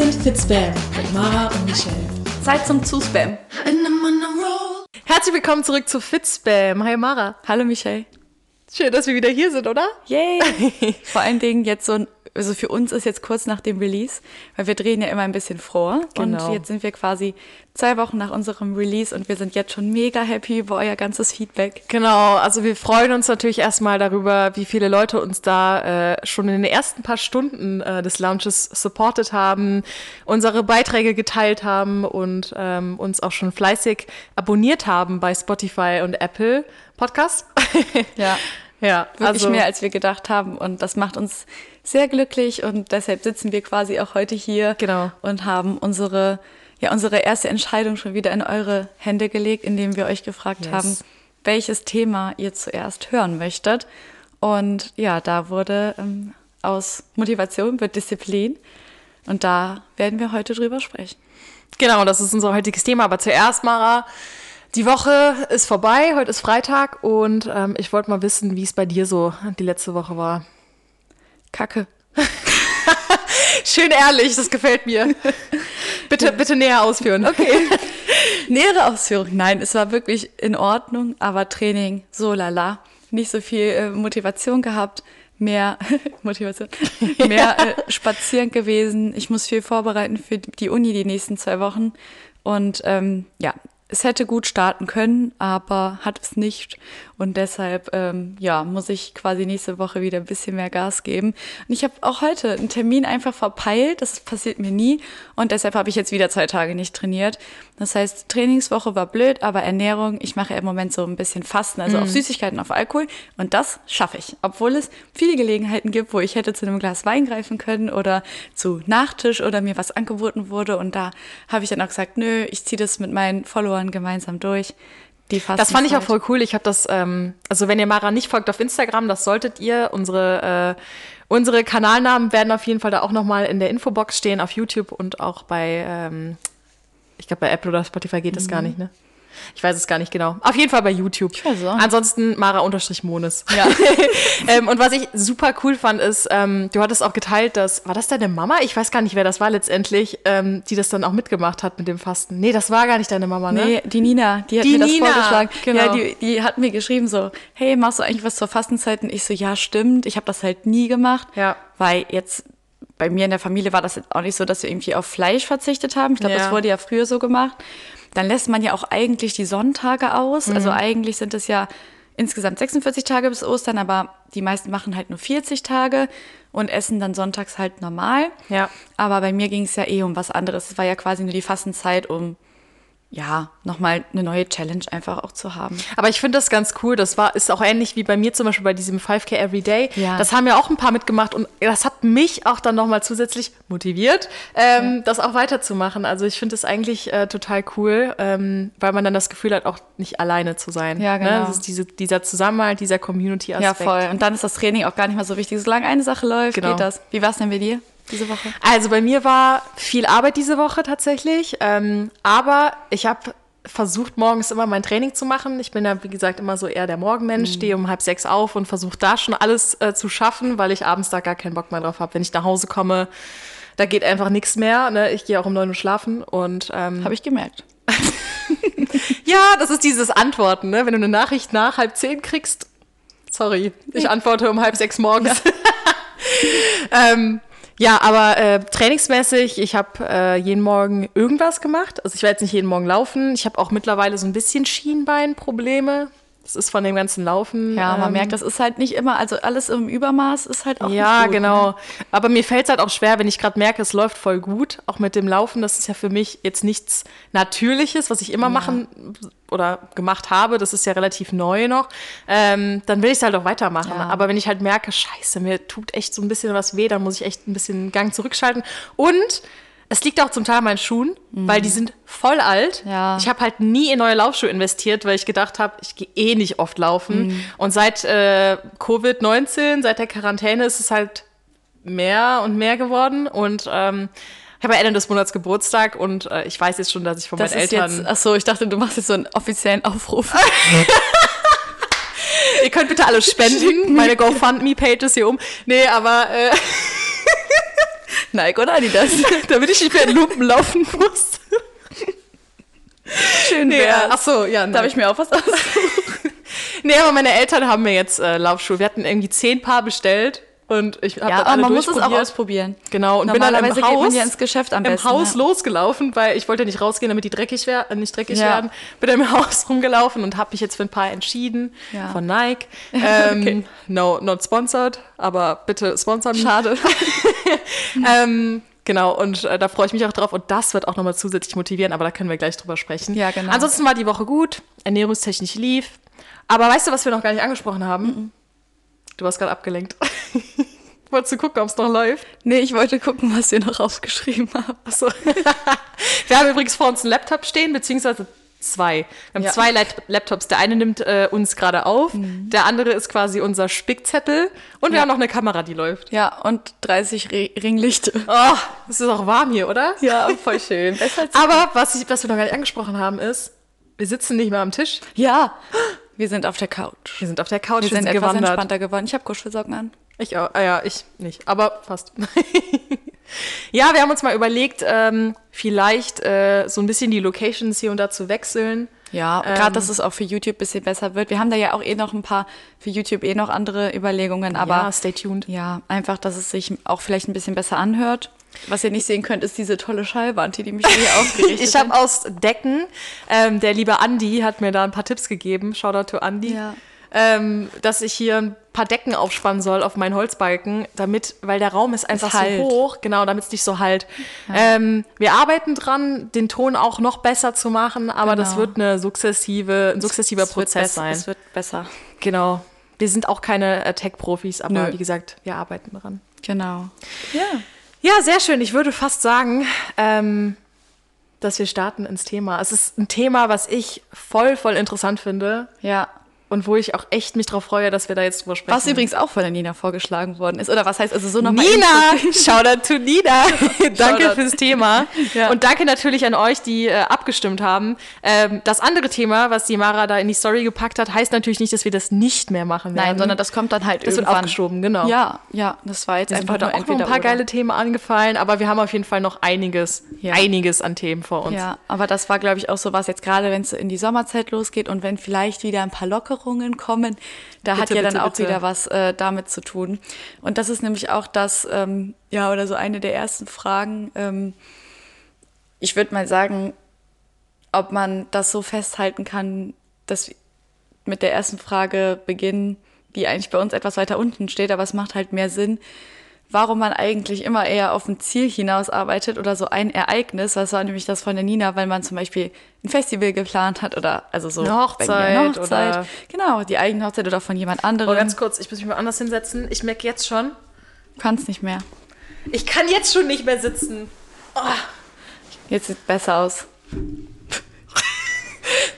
sind Fitspam mit Mara und Michelle. Zeit zum Zuspam. Herzlich willkommen zurück zu Fitspam. Hi Mara. Hallo Michelle. Schön, dass wir wieder hier sind, oder? Yay! Vor allen Dingen jetzt so ein, also für uns ist jetzt kurz nach dem Release, weil wir drehen ja immer ein bisschen vor. Genau. Und jetzt sind wir quasi zwei Wochen nach unserem Release und wir sind jetzt schon mega happy über euer ganzes Feedback. Genau, also wir freuen uns natürlich erstmal darüber, wie viele Leute uns da äh, schon in den ersten paar Stunden äh, des Launches supported haben, unsere Beiträge geteilt haben und ähm, uns auch schon fleißig abonniert haben bei Spotify und Apple Podcast. Ja. ja, Wirklich also mehr, als wir gedacht haben. Und das macht uns sehr glücklich und deshalb sitzen wir quasi auch heute hier Genau. und haben unsere, ja, unsere erste Entscheidung schon wieder in eure Hände gelegt, indem wir euch gefragt Yes. haben, welches Thema ihr zuerst hören möchtet. Und ja, da wurde ähm, aus Motivation wird Disziplin. Und da werden wir heute drüber sprechen. Genau, das ist unser heutiges Thema. Aber zuerst, Mara, die Woche ist vorbei, heute ist Freitag und ähm, ich wollte mal wissen, wie es bei dir so die letzte Woche war. Kacke. Schön ehrlich, das gefällt mir. Bitte, bitte näher ausführen. Okay. Nähere Ausführung. Nein, es war wirklich in Ordnung, aber Training so lala. Nicht so viel äh, Motivation gehabt, mehr Motivation, mehr äh, spazieren gewesen. Ich muss viel vorbereiten für die Uni die nächsten zwei Wochen. Und ähm, ja, es hätte gut starten können, aber hat es nicht. Und deshalb, ähm, ja, muss ich quasi nächste Woche wieder ein bisschen mehr Gas geben. Und ich habe auch heute einen Termin einfach verpeilt. Das passiert mir nie. Und deshalb habe ich jetzt wieder zwei Tage nicht trainiert. Das heißt, Trainingswoche war blöd, aber Ernährung, ich mache im Moment so ein bisschen Fasten, also auf Süßigkeiten, auf Alkohol. Und das schaffe ich. Obwohl es viele Gelegenheiten gibt, wo ich hätte zu einem Glas Wein greifen können oder zu Nachtisch oder mir was angeboten wurde. Und da habe ich dann auch gesagt, nö, ich ziehe das mit meinen Followern gemeinsam durch. Die Das fand ich auch voll cool. Ich habe das, ähm, also wenn ihr Mara nicht folgt auf Instagram, das solltet ihr. Unsere, äh, unsere Kanalnamen werden auf jeden Fall da auch nochmal in der Infobox stehen, auf YouTube und auch bei, ähm, ich glaube bei Apple oder Spotify geht das gar nicht, ne? Ich weiß es gar nicht genau. Auf jeden Fall bei YouTube. Auch. Ansonsten Mara-Monis. Ja. ähm, und was ich super cool fand, ist, ähm, du hattest auch geteilt, dass, war das deine Mama? Ich weiß gar nicht, wer das war letztendlich, ähm, die das dann auch mitgemacht hat mit dem Fasten. Nee, das war gar nicht deine Mama, ne? Nee, die Nina, die hat Die mir das Nina, vorgeschlagen. genau. Ja, die, die hat mir geschrieben so, hey, machst du eigentlich was zur Fastenzeit? Und ich so, ja, stimmt. Ich habe das halt nie gemacht. Ja. Weil jetzt bei mir in der Familie war das auch nicht so, dass wir irgendwie auf Fleisch verzichtet haben. Ich glaube, Ja. das wurde ja früher so gemacht. Dann lässt man ja auch eigentlich die Sonntage aus. Mhm. Also eigentlich sind es ja insgesamt 46 Tage bis Ostern, aber die meisten machen halt nur 40 Tage und essen dann sonntags halt normal. Ja. Aber bei mir ging es ja eh um was anderes. Es war ja quasi nur die Fastenzeit, um ja, nochmal eine neue Challenge einfach auch zu haben. Aber ich finde das ganz cool. Das war, ist auch ähnlich wie bei mir zum Beispiel bei diesem 5K Everyday. Ja. Das haben ja auch ein paar mitgemacht und das hat mich auch dann nochmal zusätzlich motiviert, ähm, das auch weiterzumachen. Also ich finde es eigentlich äh, total cool, ähm, weil man dann das Gefühl hat, auch nicht alleine zu sein. Ja, genau. Ne? Das ist diese, dieser Zusammenhalt, dieser Ja, Community-Aspekt. voll. Und dann ist das Training auch gar nicht mehr so wichtig. Solange eine Sache läuft, Genau. geht das. Wie war es denn bei dir diese Woche? Also bei mir war viel Arbeit diese Woche tatsächlich, ähm, aber ich habe versucht, morgens immer mein Training zu machen. Ich bin ja, wie gesagt, immer so eher der Morgenmensch, stehe um halb sechs auf und versuche da schon alles äh, zu schaffen, weil ich abends da gar keinen Bock mehr drauf habe. Wenn ich nach Hause komme, da geht einfach nichts mehr. Ne? Ich gehe auch um neun Uhr schlafen und ähm, Habe ich gemerkt. ja, das ist dieses Antworten, ne? wenn du eine Nachricht nach halb zehn kriegst. Sorry, ich antworte um halb sechs morgens. ähm, ja, aber äh, trainingsmäßig, ich habe äh, jeden Morgen irgendwas gemacht. Also ich werde jetzt nicht jeden Morgen laufen. Ich habe auch mittlerweile so ein bisschen Schienbeinprobleme. Das ist von dem ganzen Laufen. Ja, man ähm, merkt, das ist halt nicht immer, also alles im Übermaß ist halt auch ja, nicht gut, genau. Ne? Aber mir fällt es halt auch schwer, wenn ich gerade merke, es läuft voll gut. Auch mit dem Laufen, das ist ja für mich jetzt nichts Natürliches, was ich immer machen oder gemacht habe. Das ist ja relativ neu noch. Ähm, dann will ich es halt auch weitermachen. Ja. Aber wenn ich halt merke, scheiße, mir tut echt so ein bisschen was weh, dann muss ich echt ein bisschen Gang zurückschalten. Und es liegt auch zum Teil an meinen Schuhen, weil die sind voll alt. Mhm. Ja. Ich habe halt nie in neue Laufschuhe investiert, weil ich gedacht habe, ich gehe eh nicht oft laufen. Mhm. Und seit äh, Covid-19, seit der Quarantäne ist es halt mehr und mehr geworden. Und ähm, ich habe ja Ende des Monats Geburtstag und äh, ich weiß jetzt schon, dass ich von Das meinen ist Eltern. jetzt, ach so, ich dachte, du machst jetzt so einen offiziellen Aufruf. Ihr könnt bitte alle spenden. Meine GoFundMe-Page ist hier um. Nee, aber äh, Nike oder Adidas? Damit ich nicht mehr in Lumpen laufen muss. Schön Nee, wär's. ach so, ja. Darf ich mir auch was aus? Nee, aber meine Eltern haben mir jetzt äh, Laufschuhe. Wir hatten irgendwie zehn Paar bestellt und ich habe Ja, aber alle man muss es auch ausprobieren. Genau, und bin dann im Haus, ja ins Geschäft am im besten. Haus ja. losgelaufen, weil ich wollte nicht rausgehen, damit die dreckig wär, äh, nicht dreckig Ja. werden. Bin dann im Haus rumgelaufen und habe mich jetzt für ein paar entschieden Ja. von Nike. Ähm, Okay. No, not sponsored, aber bitte sponsor mich. Schade. Ähm, genau, und äh, da freue ich mich auch drauf. Und das wird auch nochmal zusätzlich motivieren, aber da können wir gleich drüber sprechen. Ja, genau. Ansonsten war die Woche gut, ernährungstechnisch lief. Aber weißt du, was wir noch gar nicht angesprochen haben? Du warst gerade abgelenkt. Wolltest du gucken, ob es noch läuft? Nee, ich wollte gucken, was ihr noch aufgeschrieben habt. Achso. wir haben übrigens vor uns einen Laptop stehen, beziehungsweise zwei. Wir haben Ja. zwei Lap- Laptops. Der eine nimmt äh, uns gerade auf, der andere ist quasi unser Spickzettel und wir Ja. haben noch eine Kamera, die läuft. Ja, und 30 Re Ringlichte. Oh, es ist auch warm hier, oder? Ja, voll schön. Aber was, ich, was wir noch gar nicht angesprochen haben, ist, wir sitzen nicht mehr am Tisch. ja, wir sind auf der Couch. Wir sind auf der Couch, Wir sind etwas gewandert. entspannter geworden. Ich habe Kuschelsocken an. Ich auch. Ah ja, ich nicht, aber fast. ja, wir haben uns mal überlegt, ähm, vielleicht äh, so ein bisschen die Locations hier und da zu wechseln. Ja, Ähm, gerade, dass es auch für YouTube ein bisschen besser wird. Wir haben da ja auch eh noch ein paar, für YouTube eh noch andere Überlegungen, aber ja, stay tuned. ja, einfach, dass es sich auch vielleicht ein bisschen besser anhört. Was ihr nicht sehen könnt, ist diese tolle Schallwand, die, die mich hier aufgerichtet Ich habe aus Decken, ähm, der liebe Andi hat mir da ein paar Tipps gegeben, Shoutout to Andi, Ja. ähm, dass ich hier ein paar Decken aufspannen soll auf meinen Holzbalken, damit, weil der Raum ist einfach halt. so hoch, genau, damit es nicht so halt. Ähm, wir arbeiten dran, den Ton auch noch besser zu machen, aber das Genau. wird eine sukzessive, ein sukzessiver Es Prozess sein. Es wird besser. Genau. Wir sind auch keine äh, Tech-Profis, aber Nö. wie gesagt, wir arbeiten dran. Genau. Ja. Ja, sehr schön. Ich würde fast sagen, ähm, dass wir starten ins Thema. Es ist ein Thema, was ich voll, voll interessant finde Ja. Und wo ich auch echt mich drauf freue, dass wir da jetzt drüber sprechen. Was übrigens auch von der Nina vorgeschlagen worden ist. Oder was heißt also so nochmal. Nina! Shoutout to Nina! danke Shoutout. fürs Thema. Ja. Und danke natürlich an euch, die äh, abgestimmt haben. Ähm, das andere Thema, was die Mara da in die Story gepackt hat, heißt natürlich nicht, dass wir das nicht mehr machen werden. Nein, sondern das kommt dann halt das wird irgendwann. aufgeschoben, genau. Ja, ja, das war jetzt einfach nur auch noch ein entweder paar oder. geile Themen angefallen, aber wir haben auf jeden Fall noch einiges, Ja. einiges an Themen vor uns. Ja, aber das war, glaube ich, auch so was jetzt gerade, wenn es in die Sommerzeit losgeht und wenn vielleicht wieder ein paar Lockerungen kommen, da hat Bitte, ja dann bitte, auch bitte. wieder was äh, damit zu tun. Und das ist nämlich auch das, ähm, ja, oder so eine der ersten Fragen. Ähm, ich würde mal sagen, ob man das so festhalten kann, dass wir mit der ersten Frage beginnen, die eigentlich bei uns etwas weiter unten steht, aber es macht halt mehr Sinn warum man eigentlich immer eher auf ein Ziel hinausarbeitet oder so ein Ereignis. Das war nämlich das von der Nina, weil man zum Beispiel ein Festival geplant hat oder also so Eine Hochzeit bei mir oder- Genau, die eigene Hochzeit oder von jemand Oh, anderem. ganz kurz, ich muss mich mal anders hinsetzen. Ich merke jetzt schon, Kannst nicht mehr. ich kann jetzt schon nicht mehr sitzen. Jetzt sieht besser aus.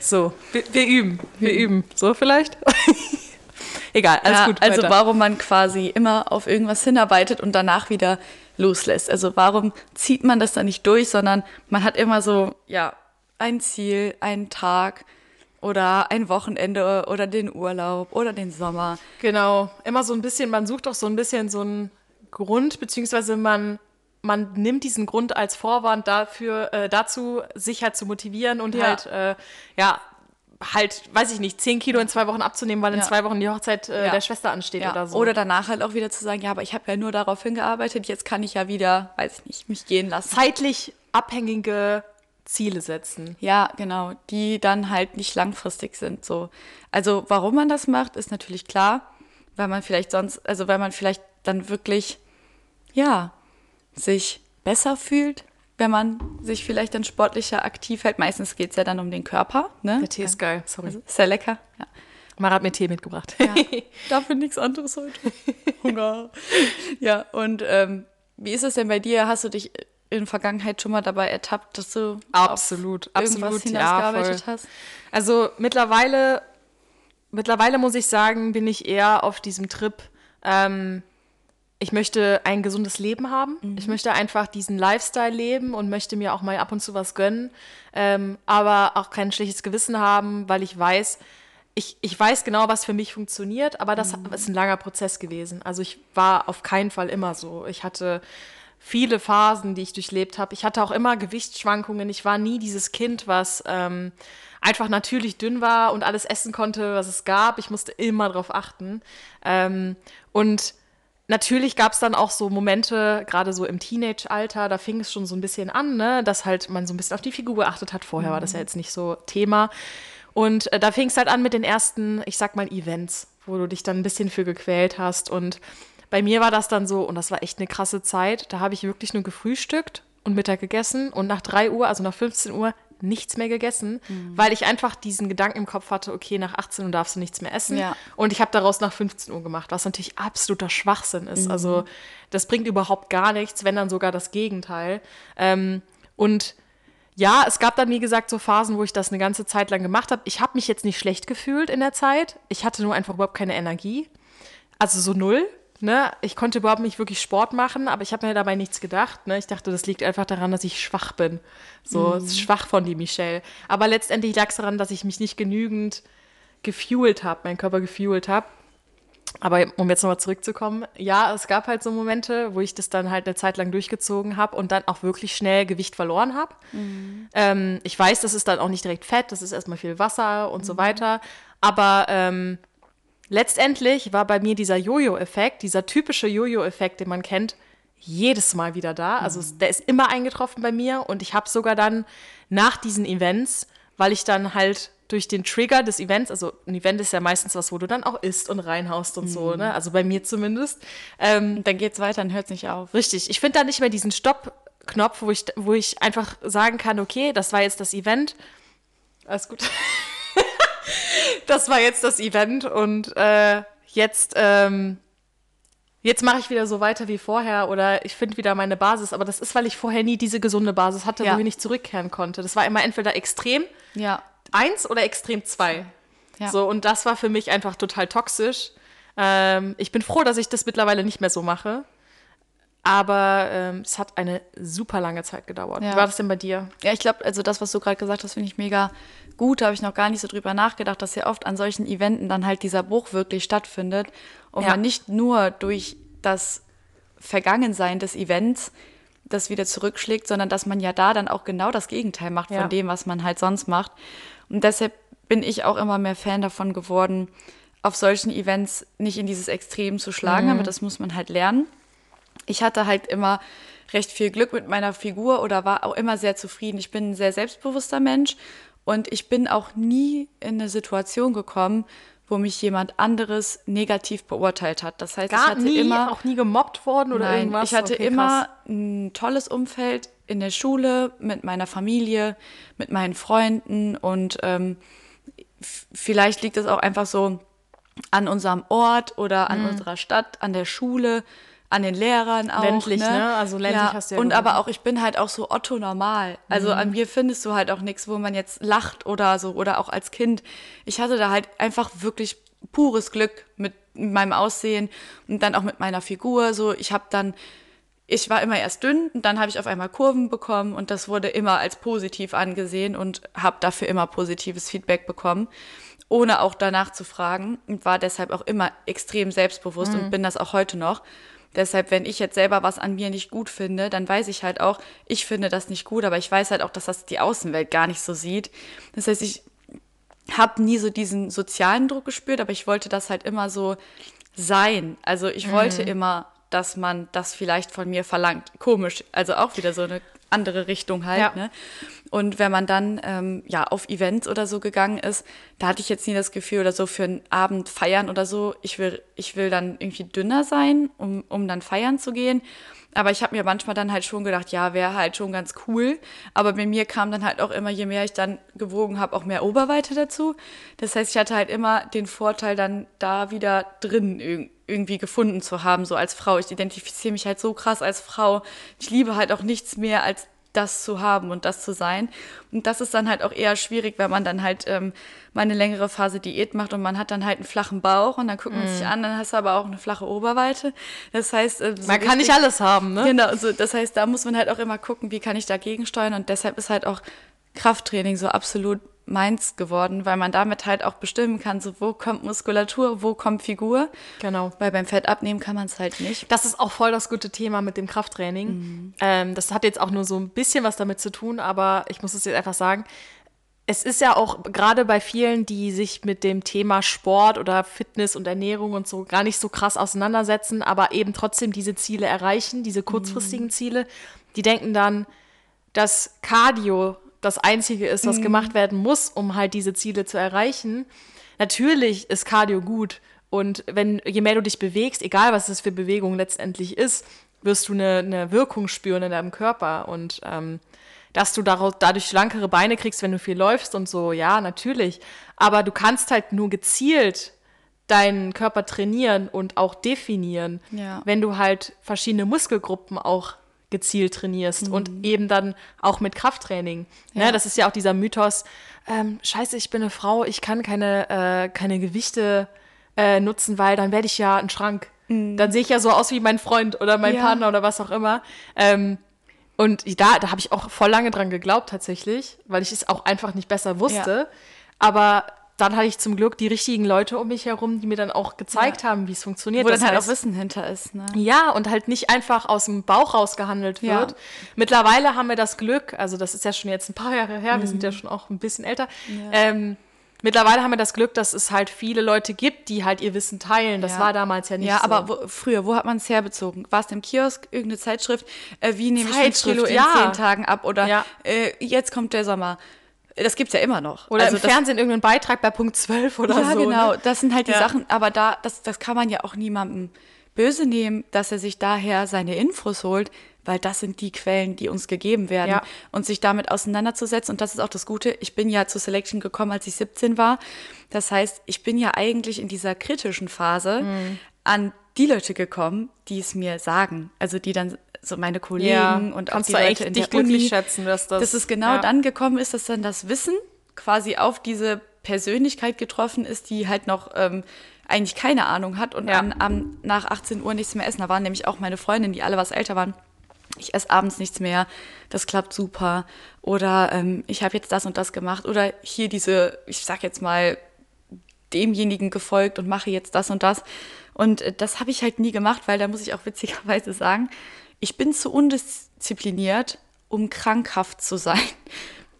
So, wir, wir üben, wir üben. So vielleicht? Egal, alles ja, gut. also weiter. warum man quasi immer auf irgendwas hinarbeitet und danach wieder loslässt. Also warum zieht man das dann nicht durch, sondern man hat immer so, ja, ein Ziel, einen Tag oder ein Wochenende oder den Urlaub oder den Sommer. Genau, immer so ein bisschen, man sucht auch so ein bisschen so einen Grund, beziehungsweise man, man nimmt diesen Grund als Vorwand dafür, äh, dazu, sich halt zu motivieren und Ja. halt, äh, ja, halt, weiß ich nicht, 10 Kilo in zwei Wochen abzunehmen, weil in Ja. zwei Wochen die Hochzeit äh, Ja. der Schwester ansteht Ja. oder so. Oder danach halt auch wieder zu sagen, ja, aber ich habe ja nur darauf hingearbeitet, jetzt kann ich ja wieder, weiß ich nicht, mich gehen lassen. zeitlich abhängige Ziele setzen. Ja, genau, die dann halt nicht langfristig sind. So. Also warum man das macht, ist natürlich klar, weil man vielleicht sonst, also weil man vielleicht dann wirklich, ja, sich besser fühlt, wenn man sich vielleicht dann sportlicher aktiv hält. Meistens geht es ja dann um den Körper. Ne? Der Tee ist geil, sorry. Also, ist ja lecker. Ja. Mara hat mir Tee mitgebracht. Ja. Dafür nichts anderes heute. Hunger. Ja, und ähm, wie ist es denn bei dir? Hast du dich in der Vergangenheit schon mal dabei ertappt, dass du Absolut, absolut, ja, hinausgearbeitet voll. hast? Also mittlerweile, mittlerweile muss ich sagen, bin ich eher auf diesem Trip. Ähm, ich möchte ein gesundes Leben haben. Ich möchte einfach diesen Lifestyle leben und möchte mir auch mal ab und zu was gönnen, ähm, aber auch kein schlechtes Gewissen haben, weil ich weiß, ich, ich weiß genau, was für mich funktioniert, aber das ist ein langer Prozess gewesen. Also ich war auf keinen Fall immer so. Ich hatte viele Phasen, die ich durchlebt habe. Ich hatte auch immer Gewichtsschwankungen. Ich war nie dieses Kind, was ähm, einfach natürlich dünn war und alles essen konnte, was es gab. Ich musste immer darauf achten. Ähm, und natürlich gab es dann auch so Momente, gerade so im Teenage-Alter, da fing es schon so ein bisschen an, ne, dass halt man so ein bisschen auf die Figur geachtet hat. Vorher mhm. war das ja jetzt nicht so Thema. Und äh, da fing es halt an mit den ersten, ich sag mal, Events, wo du dich dann ein bisschen für gequält hast. Und bei mir war das dann so, und das war echt eine krasse Zeit, da habe ich wirklich nur gefrühstückt und Mittag gegessen und nach 3 Uhr, also nach 15 Uhr, nichts mehr gegessen, mhm. weil ich einfach diesen Gedanken im Kopf hatte, okay, nach 18 Uhr darfst du nichts mehr essen. Ja. Und ich habe daraus nach 15 Uhr gemacht, was natürlich absoluter Schwachsinn ist. Mhm. Also das bringt überhaupt gar nichts, wenn dann sogar das Gegenteil. Ähm, und ja, es gab dann, wie gesagt, so Phasen, wo ich das eine ganze Zeit lang gemacht habe. Ich habe mich jetzt nicht schlecht gefühlt in der Zeit. Ich hatte nur einfach überhaupt keine Energie. Also so null. Ne? Ich konnte überhaupt nicht wirklich Sport machen, aber ich habe mir dabei nichts gedacht. Ne? Ich dachte, das liegt einfach daran, dass ich schwach bin. So mhm. schwach von die Michelle. Aber letztendlich lag es daran, dass ich mich nicht genügend gefuelt habe, meinen Körper gefuelt habe. Aber um jetzt nochmal zurückzukommen, ja, es gab halt so Momente, wo ich das dann halt eine Zeit lang durchgezogen habe und dann auch wirklich schnell Gewicht verloren habe. Mhm. Ähm, ich weiß, das ist dann auch nicht direkt Fett, das ist erstmal viel Wasser und mhm. so weiter. Aber ähm, letztendlich war bei mir dieser Jojo-Effekt, dieser typische Jojo-Effekt, den man kennt, jedes Mal wieder da. Also mhm. der ist immer eingetroffen bei mir und ich habe sogar dann nach diesen Events, weil ich dann halt durch den Trigger des Events, also ein Event ist ja meistens was, wo du dann auch isst und reinhaust und mhm. so, ne? Also bei mir zumindest. Ähm, dann geht's weiter, dann hört es nicht auf. Richtig. Ich finde da nicht mehr diesen Stopp-Knopf, wo ich, wo ich einfach sagen kann, okay, das war jetzt das Event. Alles gut. das war jetzt das Event und äh, jetzt, ähm, jetzt mache ich wieder so weiter wie vorher oder ich finde wieder meine Basis. Aber das ist, weil ich vorher nie diese gesunde Basis hatte, ja. wo ich nicht zurückkehren konnte. Das war immer entweder extrem ja. eins oder extrem zwei. Ja. So, und das war für mich einfach total toxisch. Ähm, ich bin froh, dass ich das mittlerweile nicht mehr so mache. Aber ähm, es hat eine super lange Zeit gedauert. Ja. Wie war das denn bei dir? Ja, ich glaube, also das, was du gerade gesagt hast, finde ich mega gut. Da habe ich noch gar nicht so drüber nachgedacht, dass ja oft an solchen Eventen dann halt dieser Bruch wirklich stattfindet und ja. man nicht nur durch das Vergangensein des Events das wieder zurückschlägt, sondern dass man ja da dann auch genau das Gegenteil macht ja. von dem, was man halt sonst macht. Und deshalb bin ich auch immer mehr Fan davon geworden, auf solchen Events nicht in dieses Extrem zu schlagen, mhm. aber das muss man halt lernen ich hatte halt immer recht viel Glück mit meiner Figur oder war auch immer sehr zufrieden. Ich bin ein sehr selbstbewusster Mensch und ich bin auch nie in eine Situation gekommen, wo mich jemand anderes negativ beurteilt hat. Das heißt, Gar ich hatte nie, immer auch nie gemobbt worden oder nein, irgendwas. Ich hatte okay, immer ein tolles Umfeld in der Schule, mit meiner Familie, mit meinen Freunden und ähm, vielleicht liegt es auch einfach so an unserem Ort oder an mhm. unserer Stadt, an der Schule an den Lehrern auch. Ländlich, ne? ne? Also ländlich ja. hast du ja. Und gewohnt. aber auch, ich bin halt auch so Otto normal. Also mhm. an mir findest du halt auch nichts, wo man jetzt lacht oder so oder auch als Kind. Ich hatte da halt einfach wirklich pures Glück mit meinem Aussehen und dann auch mit meiner Figur. So, ich habe dann ich war immer erst dünn und dann habe ich auf einmal Kurven bekommen und das wurde immer als positiv angesehen und habe dafür immer positives Feedback bekommen, ohne auch danach zu fragen und war deshalb auch immer extrem selbstbewusst mhm. und bin das auch heute noch. Deshalb, wenn ich jetzt selber was an mir nicht gut finde, dann weiß ich halt auch, ich finde das nicht gut, aber ich weiß halt auch, dass das die Außenwelt gar nicht so sieht. Das heißt, ich habe nie so diesen sozialen Druck gespürt, aber ich wollte das halt immer so sein. Also ich mhm. wollte immer, dass man das vielleicht von mir verlangt. Komisch, also auch wieder so eine andere Richtung halt. Ja. Ne? Und wenn man dann ähm, ja auf Events oder so gegangen ist, da hatte ich jetzt nie das Gefühl oder so für einen Abend feiern oder so, ich will, ich will dann irgendwie dünner sein, um, um dann feiern zu gehen. Aber ich habe mir manchmal dann halt schon gedacht, ja, wäre halt schon ganz cool. Aber bei mir kam dann halt auch immer, je mehr ich dann gewogen habe, auch mehr Oberweite dazu. Das heißt, ich hatte halt immer den Vorteil, dann da wieder drin irgendwie gefunden zu haben, so als Frau. Ich identifiziere mich halt so krass als Frau. Ich liebe halt auch nichts mehr als das zu haben und das zu sein. Und das ist dann halt auch eher schwierig, wenn man dann halt ähm, mal eine längere Phase Diät macht und man hat dann halt einen flachen Bauch und dann guckt man mm. sich an, dann hast du aber auch eine flache Oberweite. Das heißt, äh, so man kann nicht alles haben, ne? Genau, so, das heißt, da muss man halt auch immer gucken, wie kann ich dagegen steuern und deshalb ist halt auch Krafttraining so absolut meins geworden, weil man damit halt auch bestimmen kann, so wo kommt Muskulatur, wo kommt Figur. Genau. Weil beim Fett abnehmen kann man es halt nicht. Das ist auch voll das gute Thema mit dem Krafttraining. Mhm. Ähm, das hat jetzt auch nur so ein bisschen was damit zu tun, aber ich muss es jetzt einfach sagen. Es ist ja auch gerade bei vielen, die sich mit dem Thema Sport oder Fitness und Ernährung und so gar nicht so krass auseinandersetzen, aber eben trotzdem diese Ziele erreichen, diese kurzfristigen Ziele, die denken dann, dass Cardio das Einzige ist, was gemacht werden muss, um halt diese Ziele zu erreichen. Natürlich ist Cardio gut und wenn je mehr du dich bewegst, egal was es für Bewegung letztendlich ist, wirst du eine, eine Wirkung spüren in deinem Körper und ähm, dass du daraus, dadurch schlankere Beine kriegst, wenn du viel läufst und so, ja, natürlich. Aber du kannst halt nur gezielt deinen Körper trainieren und auch definieren, Ja. wenn du halt verschiedene Muskelgruppen auch gezielt trainierst und eben dann auch mit Krafttraining. Ne, Ja. das ist ja auch dieser Mythos, ähm, scheiße, ich bin eine Frau, ich kann keine, äh, keine Gewichte äh, nutzen, weil dann werde ich ja ein Schrank. Dann sehe ich ja so aus wie mein Freund oder mein Ja. Partner oder was auch immer. Ähm, und da, da habe ich auch voll lange dran geglaubt tatsächlich, weil ich es auch einfach nicht besser wusste. Aber dann hatte ich zum Glück die richtigen Leute um mich herum, die mir dann auch gezeigt Ja. haben, wie es funktioniert. Wo dann Das halt heißt- auch Wissen hinter ist. Ne? ja, und halt nicht einfach aus dem Bauch raus gehandelt Ja. wird. Mittlerweile haben wir das Glück, also das ist ja schon jetzt ein paar Jahre her, wir Mhm. sind ja schon auch ein bisschen älter. Ähm, mittlerweile haben wir das Glück, dass es halt viele Leute gibt, die halt ihr Wissen teilen. Das Ja. war damals ja nicht Ja, so. aber wo, früher, wo hat man es herbezogen? War es im Kiosk, irgendeine Zeitschrift? Äh, wie nehme ich Zeitschrift, Kilo in ja. zehn Tagen ab? Oder Ja. äh, jetzt kommt der Sommer. Das gibt's ja immer noch. Oder also im Fernsehen irgendein Beitrag bei Punkt 12 oder Ja, so. genau. Ne? Das sind halt die Ja. Sachen, aber da, das, das kann man ja auch niemandem böse nehmen, dass er sich daher seine Infos holt, weil das sind die Quellen, die uns gegeben werden. Ja. Und sich damit auseinanderzusetzen. Und das ist auch das Gute. Ich bin ja zur Selection gekommen, als ich 17 war. Das heißt, ich bin ja eigentlich in dieser kritischen Phase Mhm. an die Leute gekommen, die es mir sagen. Also die dann so meine Kollegen Ja, und auch die Leute in dich der glücklich Uni, schätzen, dass das- dass es genau ja. dann gekommen ist, dass dann das Wissen quasi auf diese Persönlichkeit getroffen ist, die halt noch ähm, eigentlich keine Ahnung hat und Ja. an, am, nach 18 Uhr nichts mehr essen. Da waren nämlich auch meine Freundinnen, die alle was älter waren. Ich esse abends nichts mehr, das klappt super. Oder ähm, ich habe jetzt das und das gemacht. Oder hier diese, ich sag jetzt mal, demjenigen gefolgt und mache jetzt das und das. Und äh, das habe ich halt nie gemacht, weil da muss ich auch witzigerweise sagen, ich bin zu undiszipliniert, um krankhaft zu sein.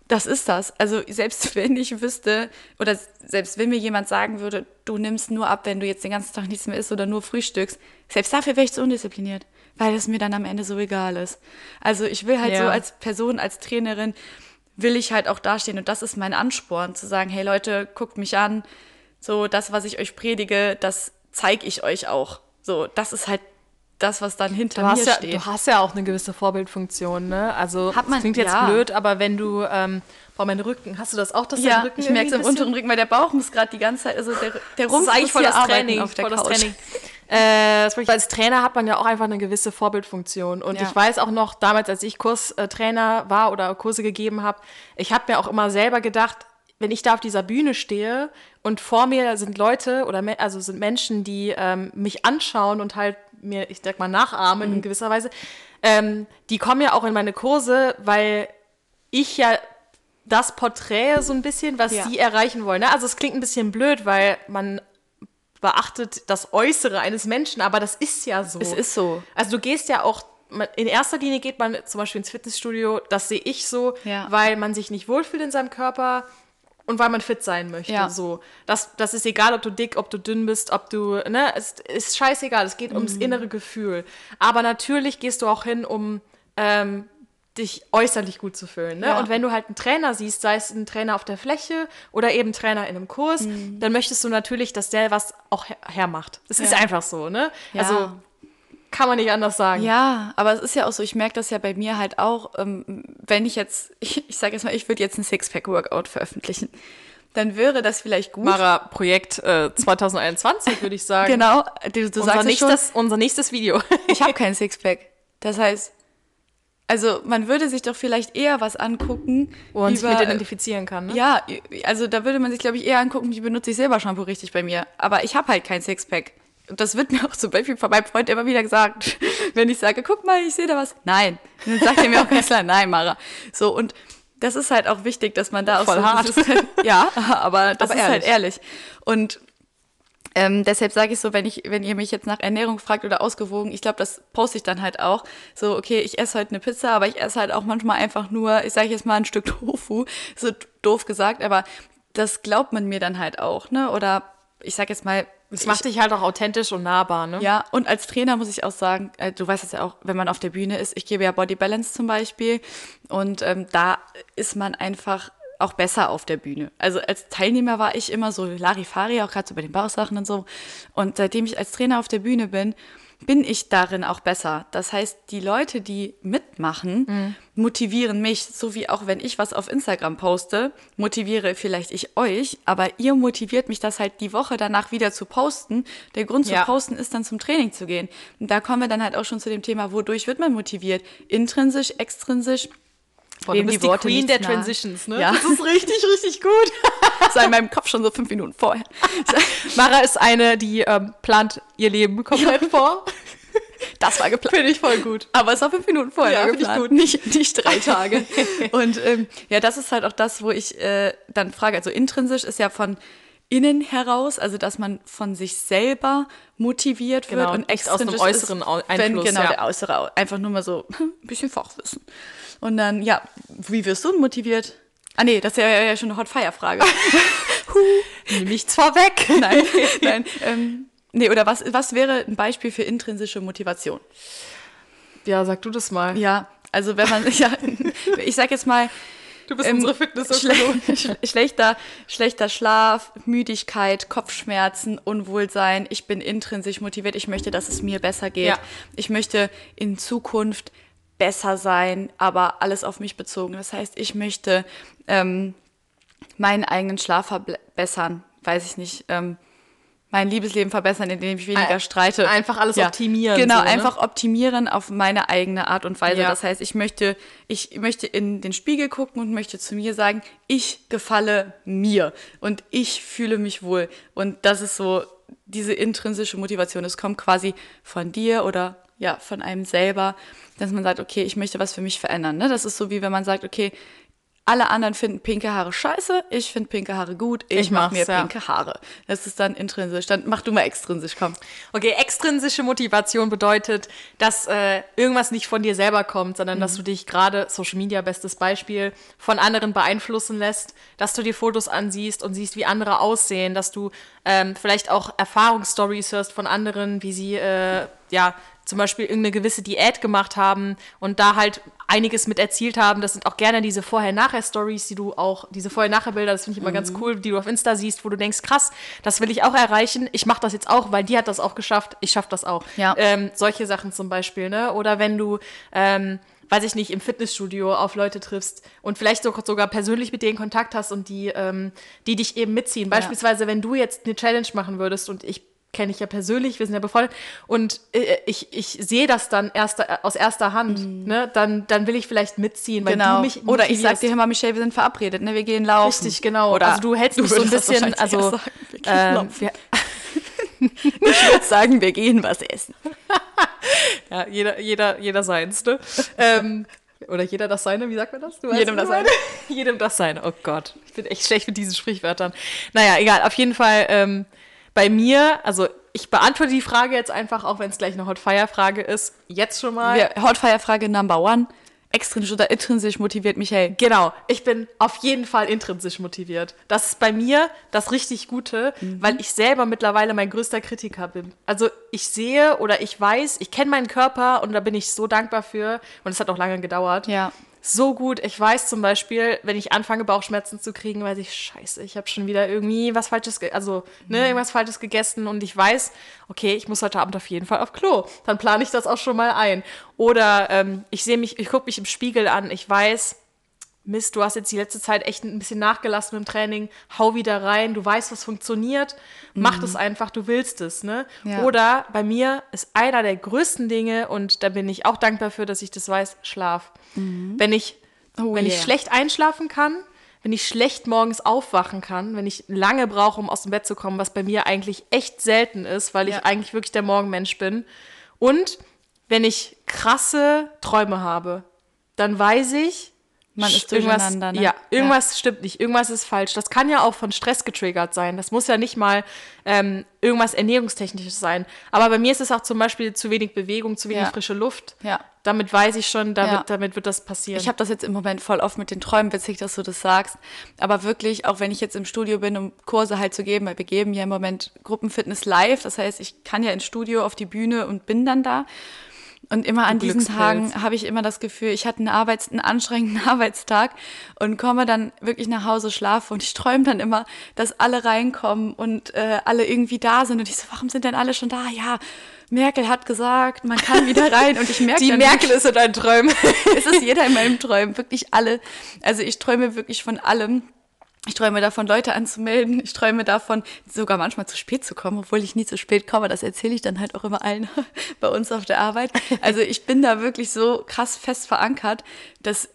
Das ist das. Also selbst wenn ich wüsste oder selbst wenn mir jemand sagen würde, du nimmst nur ab, wenn du jetzt den ganzen Tag nichts mehr isst oder nur frühstückst, selbst dafür wäre ich zu undiszipliniert, weil es mir dann am Ende so egal ist. Also ich will halt Ja. so als Person, als Trainerin, will ich halt auch dastehen und das ist mein Ansporn, zu sagen, hey Leute, guckt mich an, so das, was ich euch predige, das zeige ich euch auch. So, das ist halt das, was dann hinter Du hast, mir ja, steht. du hast ja auch eine gewisse Vorbildfunktion, ne? Also Hat man- das klingt jetzt ja. blöd, aber wenn du, ähm, boah, mein Rücken, hast du das auch, dass ja, dein Rücken ich merke es im unteren Rücken, weil der Bauch muss gerade die ganze Zeit, also der, der Das Rumpf ist eigentlich voll das Training. auf der voll das Couch. Training. Äh, das als Trainer hat man ja auch einfach eine gewisse Vorbildfunktion. Und Ja. ich weiß auch noch, damals, als ich Kurstrainer war oder Kurse gegeben habe, ich habe mir auch immer selber gedacht, wenn ich da auf dieser Bühne stehe und vor mir sind Leute oder also sind Menschen, die ähm, mich anschauen und halt mir, ich sag mal, nachahmen Mhm. in gewisser Weise, ähm, die kommen ja auch in meine Kurse, weil ich ja das Porträt so ein bisschen, was Ja. sie erreichen wollen. Ne? Also es klingt ein bisschen blöd, weil man beachtet das Äußere eines Menschen, aber das ist ja so. Es ist so. Also du gehst ja auch, in erster Linie geht man zum Beispiel ins Fitnessstudio, das sehe ich so, Ja. weil man sich nicht wohlfühlt in seinem Körper und weil man fit sein möchte. Ja. So. Das, das ist egal, ob du dick, ob du dünn bist, ob du, ne, es ist scheißegal, es geht Mhm. ums innere Gefühl. Aber natürlich gehst du auch hin, um ähm, dich äußerlich gut zu fühlen. Ne? Ja. Und wenn du halt einen Trainer siehst, sei es ein Trainer auf der Fläche oder eben Trainer in einem Kurs, dann möchtest du natürlich, dass der was auch her hermacht. Das ist Mhm. Ja. einfach so, ne? Ja. Also kann man nicht anders sagen. Ja, aber es ist ja auch so, ich merke das ja bei mir halt auch, ähm, wenn ich jetzt, ich, ich sage jetzt mal, ich würde jetzt ein Sixpack-Workout veröffentlichen, dann wäre das vielleicht gut. Mara, Projekt äh, 2021, würde ich sagen. Genau, du, du Unser sagst es schon, nächstes, unser nächstes Video. ich habe kein Sixpack. Das heißt, also man würde sich doch vielleicht eher was angucken, Wo man sich mit über- identifizieren kann. Ne? Ja, also da würde man sich, glaube ich, eher angucken, wie benutze ich selber Shampoo richtig bei mir. Aber ich habe halt kein Sixpack. Und das wird mir auch zum Beispiel von meinem Freund immer wieder gesagt, wenn ich sage, guck mal, ich sehe da was. Nein. Und dann sagt er mir auch ganz klar, nein, Mara. So, und das ist halt auch wichtig, dass man da auch Voll so hart. dieses- ja, aber das Aber ist halt ehrlich. ehrlich. Und ähm, deshalb sage ich so, wenn ich, wenn ihr mich jetzt nach Ernährung fragt oder ausgewogen, ich glaube, das poste ich dann halt auch. So, okay, ich esse heute eine Pizza, aber ich esse halt auch manchmal einfach nur, ich sage jetzt mal ein Stück Tofu, so doof gesagt, aber das glaubt man mir dann halt auch, ne? Oder ich sage jetzt mal, Das macht dich halt auch authentisch und nahbar, ne? ja, und als Trainer muss ich auch sagen, äh, du weißt es ja auch, wenn man auf der Bühne ist, ich gebe ja Body Balance zum Beispiel und ähm, da ist man einfach auch besser auf der Bühne. Also als Teilnehmer war ich immer so Larifari, auch gerade so bei den Bauchsachen und so. Und seitdem ich als Trainer auf der Bühne bin, bin ich darin auch besser. Das heißt, die Leute, die mitmachen, motivieren mich, so wie auch wenn ich was auf Instagram poste, motiviere vielleicht ich euch, aber ihr motiviert mich, das halt die Woche danach wieder zu posten. Der Grund zu Ja. posten ist dann zum Training zu gehen. Und da kommen wir dann halt auch schon zu dem Thema, wodurch wird man motiviert? Intrinsisch, extrinsisch? Boah, du Wem bist die, Worte Queen der nah. Transitions, ne? Ja. Das ist richtig, richtig gut. Das war in meinem Kopf schon so fünf Minuten vorher. Mara ist eine, die ähm, plant ihr Leben komplett vor. Das war geplant. Finde ich voll gut. Aber es war fünf Minuten vorher Ja, finde ich gut. Nicht, nicht drei Tage. Und ähm, ja, das ist halt auch das, wo ich äh, dann frage. Also intrinsisch ist ja von innen heraus, also dass man von sich selber motiviert wird Genau, und nicht aus extrinsisch äußeren ist, Au- wenn Einfluss, genau ja. der äußere einfach nur mal so ein bisschen Fachwissen. Und dann ja, wie wirst du motiviert? Ah nee, das ist ja, ja schon eine Hot Fire Frage. Nimm nichts vorweg. nein, nein. Ähm, nee, oder was was wäre ein Beispiel für intrinsische Motivation? Ja, sag du das mal. Ja, also wenn man, ja, ich sag jetzt mal, Du bist ähm, unsere fitness schle schle- schlechter, schlechter Schlaf, Müdigkeit, Kopfschmerzen, Unwohlsein. Ich bin intrinsisch motiviert. Ich möchte, dass es mir besser geht. Ja. Ich möchte in Zukunft besser sein, aber alles auf mich bezogen. Das heißt, ich möchte ähm, meinen eigenen Schlaf verbessern. Weiß ich nicht. Ähm, mein Liebesleben verbessern, indem ich weniger streite. einfach alles optimieren, Genau, so, ne? einfach optimieren auf meine eigene Art und Weise. Ja. Das heißt, ich möchte, ich möchte in den Spiegel gucken und möchte zu mir sagen, ich gefalle mir und ich fühle mich wohl. Und das ist so diese intrinsische Motivation. Es kommt quasi von dir oder ja, von einem selber, dass man sagt, okay, ich möchte was für mich verändern. Ne? Das ist so wie wenn man sagt, okay, alle anderen finden pinke Haare scheiße, ich finde pinke Haare gut, ich, Ich mach mach's, mir ja. pinke Haare. Das ist dann intrinsisch. Dann mach du mal extrinsisch, komm. Okay, extrinsische Motivation bedeutet, dass äh, irgendwas nicht von dir selber kommt, sondern dass du dich gerade, Social Media, bestes Beispiel, von anderen beeinflussen lässt, dass du dir Fotos ansiehst und siehst, wie andere aussehen, dass du ähm, vielleicht auch Erfahrungsstories hörst von anderen, wie sie, äh, ja, zum Beispiel irgendeine gewisse Diät gemacht haben und da halt einiges mit erzielt haben. Das sind auch gerne diese Vorher-Nachher-Stories, die du auch, diese Vorher-Nachher-Bilder, das finde ich immer ganz cool, die du auf Insta siehst, wo du denkst, krass, das will ich auch erreichen. Ich mache das jetzt auch, weil die hat das auch geschafft. Ich schaffe das auch. Ja. Ähm, solche Sachen zum Beispiel, ne? Oder wenn du, ähm, weiß ich nicht, im Fitnessstudio auf Leute triffst und vielleicht so, sogar persönlich mit denen Kontakt hast und die, ähm, die dich eben mitziehen. Beispielsweise, wenn du jetzt eine Challenge machen würdest und ich kenne ich ja persönlich, wir sind ja befreundet und äh, ich, ich sehe das dann erster, aus erster Hand, ne? dann, dann will ich vielleicht mitziehen, weil Mhm. Genau. du mich Oder ich sag dir, hör mal, Michelle, wir sind verabredet, ne? Wir gehen laufen. Richtig, genau. Oder also du hältst mich so ein bisschen, also sagen, ähm, wir, Ich würde sagen, wir gehen was essen. ja, jeder, jeder, jeder seins, ne? ähm, oder jeder das seine, wie sagt man das? Du weißt, Jedem das ich meine? Jedem das seine. Oh Gott, ich bin echt schlecht mit diesen Sprichwörtern. Naja, egal, auf jeden Fall ähm, bei mir, also ich beantworte die Frage jetzt einfach, auch wenn es gleich eine Hot-Fire-Frage ist, jetzt schon mal. Hotfire-Frage Number One. Extrinsisch oder intrinsisch motiviert Michelle. Genau, ich bin auf jeden Fall intrinsisch motiviert. Das ist bei mir das richtig Gute, Mhm. weil ich selber mittlerweile mein größter Kritiker bin. Also ich sehe oder ich weiß, ich kenne meinen Körper und da bin ich so dankbar für. Und es hat auch lange gedauert. Ja. So gut. Ich weiß zum Beispiel, wenn ich anfange, Bauchschmerzen zu kriegen, weiß ich, scheiße, ich habe schon wieder irgendwie was Falsches, also Mhm. ne, irgendwas Falsches gegessen und ich weiß, okay, ich muss heute Abend auf jeden Fall auf Klo. Dann plane ich das auch schon mal ein. Oder ähm, ich sehe mich, ich gucke mich im Spiegel an, ich weiß, Mist, du hast jetzt die letzte Zeit echt ein bisschen nachgelassen dem Training, hau wieder rein, du weißt, was funktioniert, mach das einfach, du willst es, ne? Mhm. Ja. Oder bei mir ist einer der größten Dinge, und da bin ich auch dankbar für, dass ich das weiß, Schlaf. Wenn ich, Oh wenn ich yeah. schlecht einschlafen kann, wenn ich schlecht morgens aufwachen kann, wenn ich lange brauche, um aus dem Bett zu kommen, was bei mir eigentlich echt selten ist, weil ich Ja. eigentlich wirklich der Morgenmensch bin. Und wenn ich krasse Träume habe, dann weiß ich, Man ist irgendwas, ne? Ja, irgendwas stimmt nicht, irgendwas ist falsch. Das kann ja auch von Stress getriggert sein. Das muss ja nicht mal ähm, irgendwas Ernährungstechnisches sein. Aber bei mir ist es auch zum Beispiel zu wenig Bewegung, zu wenig Ja. frische Luft. Ja. Damit weiß ich schon, damit, Ja. damit wird das passieren. Ich habe das jetzt im Moment voll oft mit den Träumen, witzig, dass du das sagst. Aber wirklich, auch wenn ich jetzt im Studio bin, um Kurse halt zu geben, weil wir geben ja im Moment Gruppenfitness live. Das heißt, ich kann ja ins Studio auf die Bühne und bin dann da. Und immer an diesen. Tagen habe ich immer das Gefühl, ich hatte einen, Arbeits-, einen anstrengenden Arbeitstag und komme dann wirklich nach Hause, schlafe und ich träume dann immer, dass alle reinkommen und äh, alle irgendwie da sind. Und ich so, warum sind denn alle schon da? Ja, Merkel hat gesagt, man kann wieder rein. Und ich merke Die dann Merkel ist in deinen Träumen. es ist jeder in meinem Träumen, wirklich alle. Also ich träume wirklich von allem. Ich träume davon, Leute anzumelden. Ich träume davon, sogar manchmal zu spät zu kommen, obwohl ich nie zu spät komme. Das erzähle ich dann halt auch immer allen bei uns auf der Arbeit. Also ich bin da wirklich so krass fest verankert, dass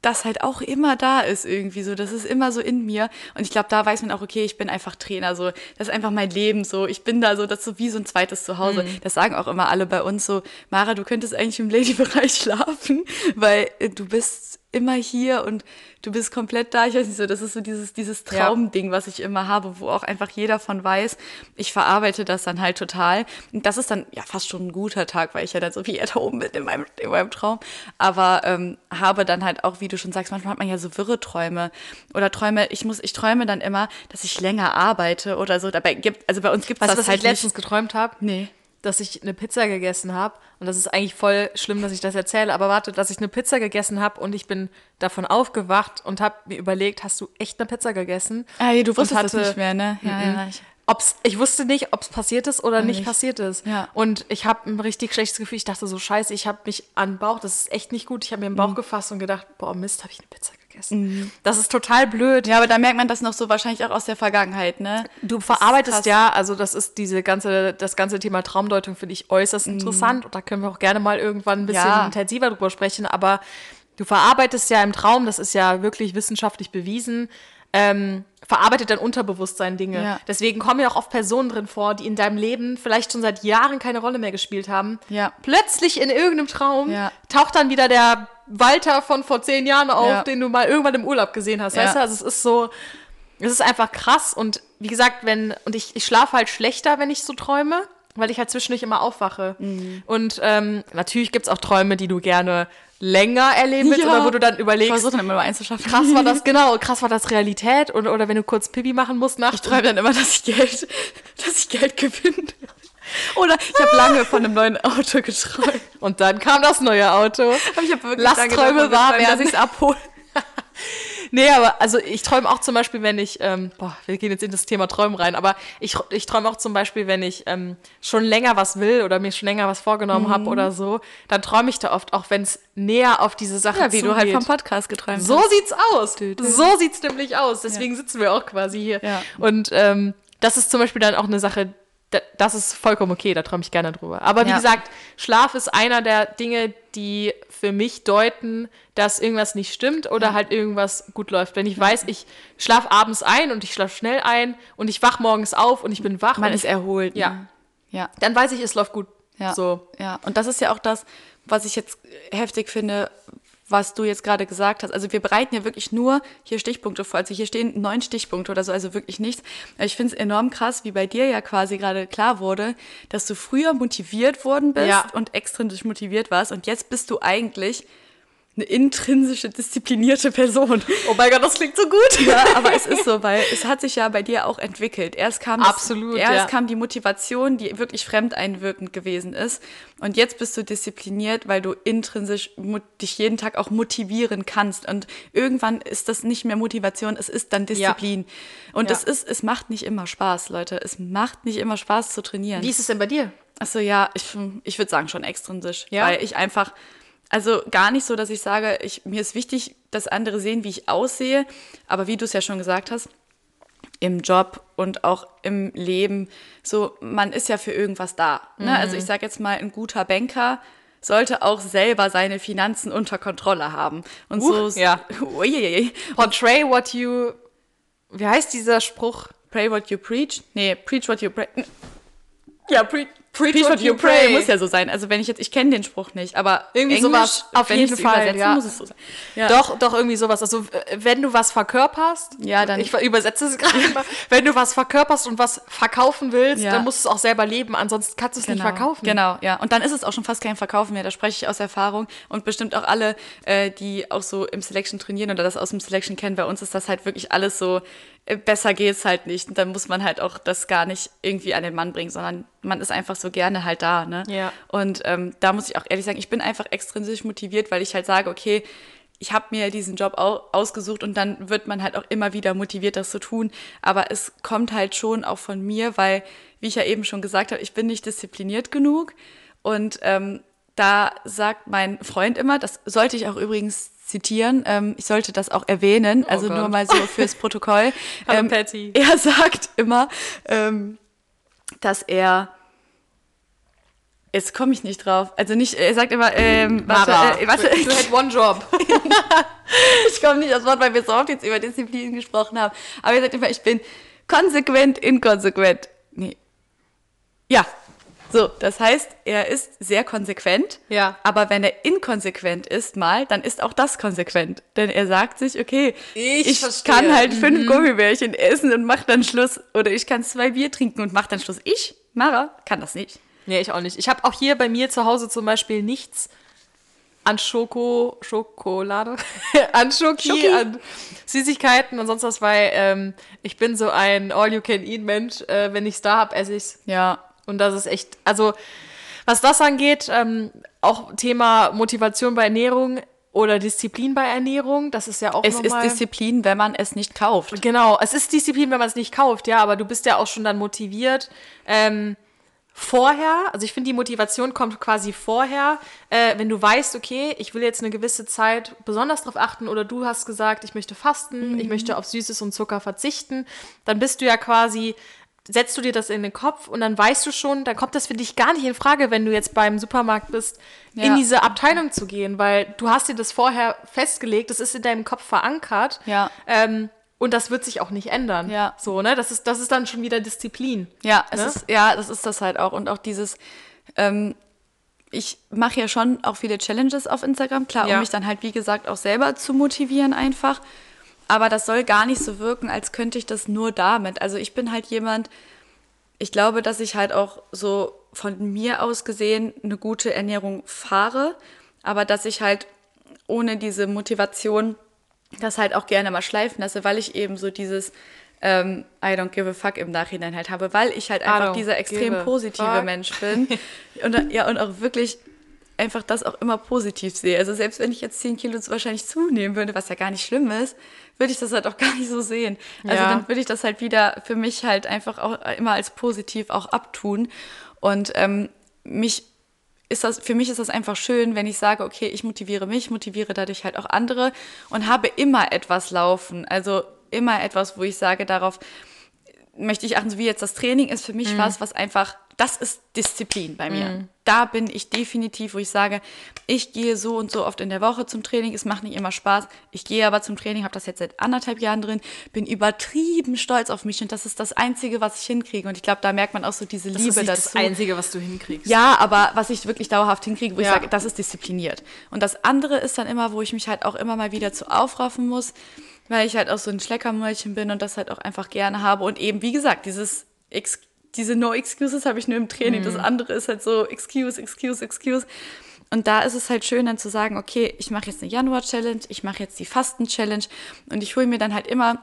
das halt auch immer da ist irgendwie so. Das ist immer so in mir. Und ich glaube, da weiß man auch, okay, ich bin einfach Trainer. So, das ist einfach mein Leben. So, ich bin da so, das ist so wie so ein zweites Zuhause. Mhm. Das sagen auch immer alle bei uns so. Mara, du könntest eigentlich im Lady-Bereich schlafen, weil äh, du bist immer hier und du bist komplett da. Ich weiß nicht so, das ist so dieses, dieses. Traumding, was ich immer habe, wo auch einfach jeder von weiß, ich verarbeite das dann halt total. Und das ist dann ja fast schon ein guter Tag, weil ich ja dann so wie da oben bin in meinem, in meinem Traum. Aber ähm, habe dann halt auch, wie du schon sagst, manchmal hat man ja so wirre Träume oder Träume, ich muss, ich träume dann immer, dass ich länger arbeite oder so. Dabei gibt, also bei uns gibt es das was halt ich letztens nicht. geträumt habe? Nee. Dass ich eine Pizza gegessen habe. Und das ist eigentlich voll schlimm, dass ich das erzähle. Aber warte, dass ich eine Pizza gegessen habe und ich bin davon aufgewacht und habe mir überlegt, hast du echt eine Pizza gegessen? Ah, ja, du wusstest das hatte- nicht mehr, ne? Ja, ja, ich, Ob's, ich wusste nicht, ob es passiert ist oder nicht nicht. passiert ist. Ja. Und ich habe ein richtig schlechtes Gefühl. Ich dachte so, scheiße, ich habe mich an den Bauch, das ist echt nicht gut. Ich habe mir den Bauch Mhm. gefasst und gedacht, boah, Mist, habe ich eine Pizza gegessen. Das ist total blöd. ja, aber da merkt man das noch so wahrscheinlich auch aus der Vergangenheit, ne? Du verarbeitest ja, also das ist diese ganze, das ganze Thema Traumdeutung finde ich äußerst interessant und da können wir auch gerne mal irgendwann ein bisschen Mhm. Ja. intensiver drüber sprechen, aber du verarbeitest ja im Traum, das ist ja wirklich wissenschaftlich bewiesen, ähm, verarbeitet dein Unterbewusstsein Dinge. Ja. Deswegen kommen ja auch oft Personen drin vor, die in deinem Leben vielleicht schon seit Jahren keine Rolle mehr gespielt haben. Ja. Plötzlich in irgendeinem Traum Ja. taucht dann wieder der Walter von vor zehn Jahren auf, Ja. den du mal irgendwann im Urlaub gesehen hast. Ja. Weißt du, also es ist so, es ist einfach krass und wie gesagt, wenn, und ich, ich schlafe halt schlechter, wenn ich so träume, weil ich halt zwischendurch immer aufwache. Mhm. Und ähm, natürlich gibt's auch Träume, die du gerne länger erleben willst oder wo du dann Ich überlegst, versuche dann immer einzuschaffen. krass war das, genau, krass war das Realität oder, oder wenn du kurz Pipi machen musst nachts. Ich träume dann immer, dass ich Geld, dass ich Geld gewinne. Oder ich habe lange von einem neuen Auto geträumt. Und dann kam das neue Auto. Aber ich habe wirklich Lass Träume wahr geträumt, dass werden. ich es abhole. Nee, aber also ich träume auch zum Beispiel, wenn ich, ähm, boah, wir gehen jetzt in das Thema Träumen rein, aber ich, ich träume auch zum Beispiel, wenn ich ähm, schon länger was will oder mir schon länger was vorgenommen Mhm. habe oder so, dann träume ich da oft, auch wenn es näher auf diese Sache Ja, wie zugeht. du halt vom Podcast geträumt So hast. sieht's aus. So sieht's nämlich aus. Deswegen sitzen wir auch quasi hier. Ja. Und ähm, das ist zum Beispiel dann auch eine Sache, das ist vollkommen okay, da träume ich gerne drüber. Aber wie Ja. gesagt, Schlaf ist einer der Dinge, die für mich deuten, dass irgendwas nicht stimmt oder halt irgendwas gut läuft. Wenn ich weiß, ich schlafe abends ein und ich schlafe schnell ein und ich wach morgens auf und ich bin wach Man und ist ich, erholt. Ja. Ne? Ja. dann weiß ich, es läuft gut. Ja. So. Ja. Und das ist ja auch das, was ich jetzt heftig finde, was du jetzt gerade gesagt hast. Also wir bereiten ja wirklich nur hier Stichpunkte vor. Also hier stehen neun Stichpunkte oder so, also wirklich nichts. Ich finde es enorm krass, wie bei dir ja quasi gerade klar wurde, dass du früher motiviert worden bist Ja. und extrinsisch motiviert warst. Und jetzt bist du eigentlich eine intrinsische, disziplinierte Person. Oh mein Gott, das klingt so gut. Ja, aber es ist so, weil es hat sich ja bei dir auch entwickelt. Erst kam das, Absolut, erst ja. kam die Motivation, die wirklich fremdeinwirkend gewesen ist. Und jetzt bist du diszipliniert, weil du intrinsisch dich jeden Tag auch motivieren kannst. Und irgendwann ist das nicht mehr Motivation, es ist dann Disziplin. Und Ja. es ist, es macht nicht immer Spaß, Leute. Es macht nicht immer Spaß zu trainieren. Wie ist es denn bei dir? Achso, ja, ich, ich würde sagen schon extrinsisch. Ja? Weil ich einfach, also gar nicht so, dass ich sage, ich, mir ist wichtig, dass andere sehen, wie ich aussehe. Aber wie du es ja schon gesagt hast, im Job und auch im Leben, so, man ist ja für irgendwas da. Ne? Also ich sage jetzt mal, ein guter Banker sollte auch selber seine Finanzen unter Kontrolle haben. Und Uh, so, ja. Uiuiui. Portray what you. Wie heißt dieser Spruch? Pray what you preach. Nee, preach what you pray. Ja, pre Preach what you pray. Muss ja so sein. Also wenn ich jetzt, ich kenne den Spruch nicht, aber Irgendwie Englisch, sowas, auf wenn jeden Fall, ja. muss es so sein. Ja. Doch, doch, irgendwie sowas. Also, wenn du was verkörperst, Ja, dann- ich übersetze es gerade wenn du was verkörperst und was verkaufen willst, Ja. dann musst du es auch selber leben, ansonsten kannst du es nicht verkaufen. Genau, ja. Und dann ist es auch schon fast kein Verkaufen mehr. Da spreche ich aus Erfahrung und bestimmt auch alle, äh, die auch so im Selection trainieren oder das aus dem Selection kennen. Bei uns ist das halt wirklich alles so, besser geht's halt nicht. Und dann muss man halt auch das gar nicht irgendwie an den Mann bringen, sondern man ist einfach so gerne halt da. Ne? Ja. Und ähm, da muss ich auch ehrlich sagen, ich bin einfach extrinsisch motiviert, weil ich halt sage, okay, ich habe mir diesen Job au ausgesucht und dann wird man halt auch immer wieder motiviert, das zu tun. Aber es kommt halt schon auch von mir, weil, wie ich ja eben schon gesagt habe, ich bin nicht diszipliniert genug. Und ähm, da sagt mein Freund immer, das sollte ich auch übrigens zitieren, ähm, ich sollte das auch erwähnen, also Oh Gott. nur mal so fürs Protokoll. Hallo, ähm, Patty. Er sagt immer, ähm, dass er Jetzt komme ich nicht drauf. Also nicht, er sagt immer, ähm, warte, Mara, äh, warte, du had one job. ich komme nicht aufs Wort, weil wir so oft jetzt über Disziplin gesprochen haben. Aber er sagt immer, ich bin konsequent, inkonsequent. Nee. Ja. So, das heißt, er ist sehr konsequent. Ja. Aber wenn er inkonsequent ist mal, dann ist auch das konsequent. Denn er sagt sich, okay, Ich ich. Mhm. kann halt fünf Gummibärchen essen und mach dann Schluss. Oder ich kann zwei Bier trinken und mach dann Schluss. Ich, Mara, kann das nicht. Nee, ich auch nicht. Ich habe auch hier bei mir zu Hause zum Beispiel nichts an Schoko, Schokolade, an Schoki, Schoki. an Süßigkeiten und sonst was, weil ähm, ich bin so ein All-You-Can-Eat-Mensch. Äh, wenn ich's da hab, esse ich's. Ja. Und das ist echt, also was das angeht, ähm, auch Thema Motivation bei Ernährung oder Disziplin bei Ernährung, das ist ja auch Es ist. Disziplin, wenn man es nicht kauft. Genau, es ist Disziplin, wenn man es nicht kauft, ja, aber du bist ja auch schon dann motiviert. Ähm, vorher, also ich finde, die Motivation kommt quasi vorher, äh, wenn du weißt, okay, ich will jetzt eine gewisse Zeit besonders darauf achten oder du hast gesagt, ich möchte fasten, ich möchte auf Süßes und Zucker verzichten, dann bist du ja quasi, setzt du dir das in den Kopf und dann weißt du schon, dann kommt das für dich gar nicht in Frage, wenn du jetzt beim Supermarkt bist, in Ja. diese Abteilung zu gehen, weil du hast dir das vorher festgelegt, das ist in deinem Kopf verankert. Ja. Ähm, und das wird sich auch nicht ändern. Ja. So, ne? Das ist, das ist dann schon wieder Disziplin. Ja, es Ne? ist, ja, das ist das halt auch. Und auch dieses, ähm, ich mache ja schon auch viele Challenges auf Instagram, klar, Ja. um mich dann halt, wie gesagt, auch selber zu motivieren einfach. Aber das soll gar nicht so wirken, als könnte ich das nur damit. Also ich bin halt jemand, ich glaube, dass ich halt auch so von mir aus gesehen eine gute Ernährung fahre, aber dass ich halt ohne diese Motivation das halt auch gerne mal schleifen lasse, weil ich eben so dieses ähm, I don't give a fuck im Nachhinein halt habe, weil ich halt einfach dieser extrem positive fuck. Mensch bin und ja und auch wirklich einfach das auch immer positiv sehe. Also selbst wenn ich jetzt 10 Kilo wahrscheinlich zunehmen würde, was ja gar nicht schlimm ist, würde ich das halt auch gar nicht so sehen. Also Ja. dann würde ich das halt wieder für mich halt einfach auch immer als positiv auch abtun. Und ähm, mich ist das, für mich ist das einfach schön, wenn ich sage, okay, ich motiviere mich, motiviere dadurch halt auch andere und habe immer etwas laufen. Also immer etwas, wo ich sage, darauf möchte ich achten, so wie jetzt das Training ist für mich Mhm. was, was einfach, das ist Disziplin bei mir. Da bin ich definitiv, wo ich sage, ich gehe so und so oft in der Woche zum Training, es macht nicht immer Spaß. Ich gehe aber zum Training, habe das jetzt seit anderthalb Jahren drin, bin übertrieben stolz auf mich und das ist das Einzige, was ich hinkriege. Und ich glaube, da merkt man auch so diese Das Liebe ist nicht dazu. das Einzige, was du hinkriegst. Ja, aber was ich wirklich dauerhaft hinkriege, wo ich Ja. sage, das ist diszipliniert. Und das andere ist dann immer, wo ich mich halt auch immer mal wieder zu aufraffen muss, weil ich halt auch so ein Schleckermäulchen bin und das halt auch einfach gerne habe. Und eben, wie gesagt, dieses Ex diese No Excuses habe ich nur im Training. Das andere ist halt so Excuse, Excuse, Excuse. Und da ist es halt schön, dann zu sagen, okay, ich mache jetzt eine Januar-Challenge, ich mache jetzt die Fasten-Challenge und ich hole mir dann halt immer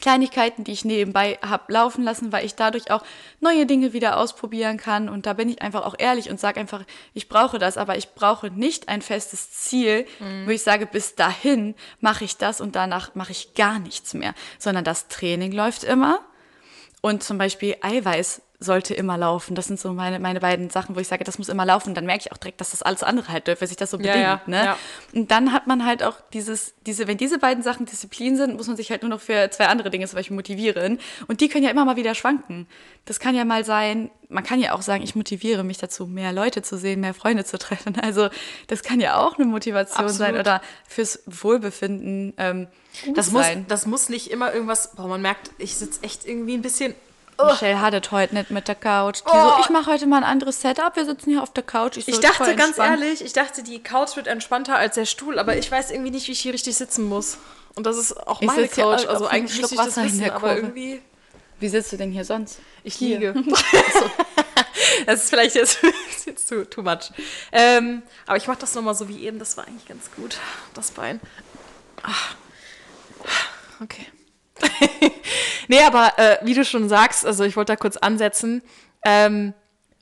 Kleinigkeiten, die ich nebenbei habe laufen lassen, weil ich dadurch auch neue Dinge wieder ausprobieren kann. Und da bin ich einfach auch ehrlich und sage einfach, ich brauche das, aber ich brauche nicht ein festes Ziel, wo ich sage, bis dahin mache ich das und danach mache ich gar nichts mehr, sondern das Training läuft immer. Und zum Beispiel Eiweiß sollte immer laufen. Das sind so meine, meine beiden Sachen, wo ich sage, das muss immer laufen. Und dann merke ich auch direkt, dass das alles andere halt dürfte, sich das so Ja, bedingt. ja, ne? ja. Und dann hat man halt auch dieses, diese, wenn diese beiden Sachen Disziplin sind, muss man sich halt nur noch für zwei andere Dinge zum Beispiel motivieren. Und die können ja immer mal wieder schwanken. Das kann ja mal sein, man kann ja auch sagen, ich motiviere mich dazu, mehr Leute zu sehen, mehr Freunde zu treffen. Also das kann ja auch eine Motivation sein Absolut. oder fürs Wohlbefinden ähm, Das muss, sein. das muss nicht immer irgendwas, boah, man merkt, ich sitze echt irgendwie ein bisschen Michelle hat es heute nicht mit der Couch. Die so, Oh. ich mache heute mal ein anderes Setup. Wir sitzen hier auf der Couch. Ich so, dachte voll ganz ehrlich, ich dachte, die Couch wird entspannter als der Stuhl, aber ich weiß irgendwie nicht, wie ich hier richtig sitzen muss. Und das ist auch Ich meine hier Couch, also eigentlich müsste ich das wissen, der aber irgendwie... Wie sitzt du denn hier sonst? Ich Hier. liege. das ist vielleicht jetzt, jetzt too, too much. Ähm, aber ich mache das nochmal so wie eben, das war eigentlich ganz gut. Das Bein. Ah. Okay. nee, aber äh, wie du schon sagst, also ich wollte da kurz ansetzen, ähm,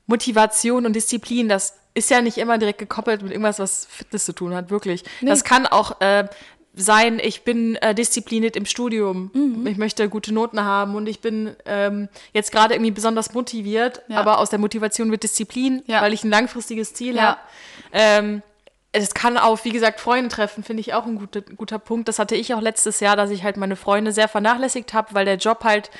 Motivation und Disziplin, das ist ja nicht immer direkt gekoppelt mit irgendwas, was Fitness zu tun hat, wirklich. Das kann auch äh, sein, ich bin äh, diszipliniert im Studium, Mhm. ich möchte gute Noten haben und ich bin ähm, jetzt gerade irgendwie besonders motiviert, Ja. aber aus der Motivation wird Disziplin, Ja. weil ich ein langfristiges Ziel Ja. habe. Ähm, es kann auch, wie gesagt, Freunde treffen, finde ich auch ein guter, guter Punkt. Das hatte ich auch letztes Jahr, dass ich halt meine Freunde sehr vernachlässigt habe, weil der Job halt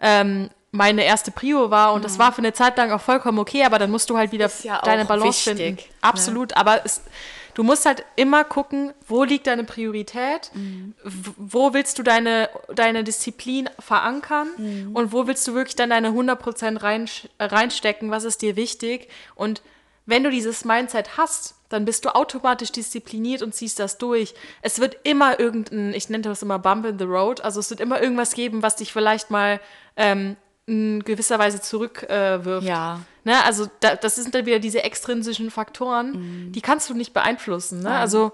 ähm, meine erste Prio war und das war für eine Zeit lang auch vollkommen okay, aber dann musst du halt wieder Mhm. Ja deine Balance wichtig, finden. ne? Absolut, aber es, du musst halt immer gucken, wo liegt deine Priorität, Mhm. wo willst du deine, deine Disziplin verankern Mhm. und wo willst du wirklich dann deine 100% rein, reinstecken, was ist dir wichtig und wenn du dieses Mindset hast, dann bist du automatisch diszipliniert und ziehst das durch. Es wird immer irgendein, ich nenne das immer Bump in the Road, also es wird immer irgendwas geben, was dich vielleicht mal ähm, in gewisser Weise zurückwirft. Äh. Ja. Ne? Also da, das sind dann wieder diese extrinsischen Faktoren, die kannst du nicht beeinflussen. Ne? Also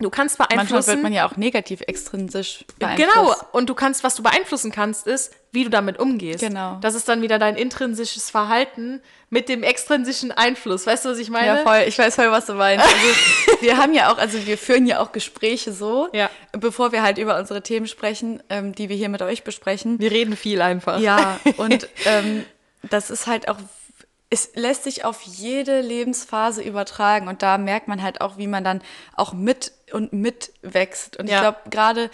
du kannst Manchmal beeinflussen. wird man ja auch negativ extrinsisch beeinflusst. Genau, und du kannst, was du beeinflussen kannst, ist, wie du damit umgehst. Genau. Das ist dann wieder dein intrinsisches Verhalten mit dem extrinsischen Einfluss. Weißt du, was ich meine? Ja, voll. Ich weiß voll, was du meinst. Also, wir haben ja auch, also wir führen ja auch Gespräche so, Ja. bevor wir halt über unsere Themen sprechen, ähm, die wir hier mit euch besprechen. Wir reden viel einfach. Ja, und ähm, das ist halt auch, es lässt sich auf jede Lebensphase übertragen und da merkt man halt auch, wie man dann auch mit und mit wächst. Und Ja. ich glaube, gerade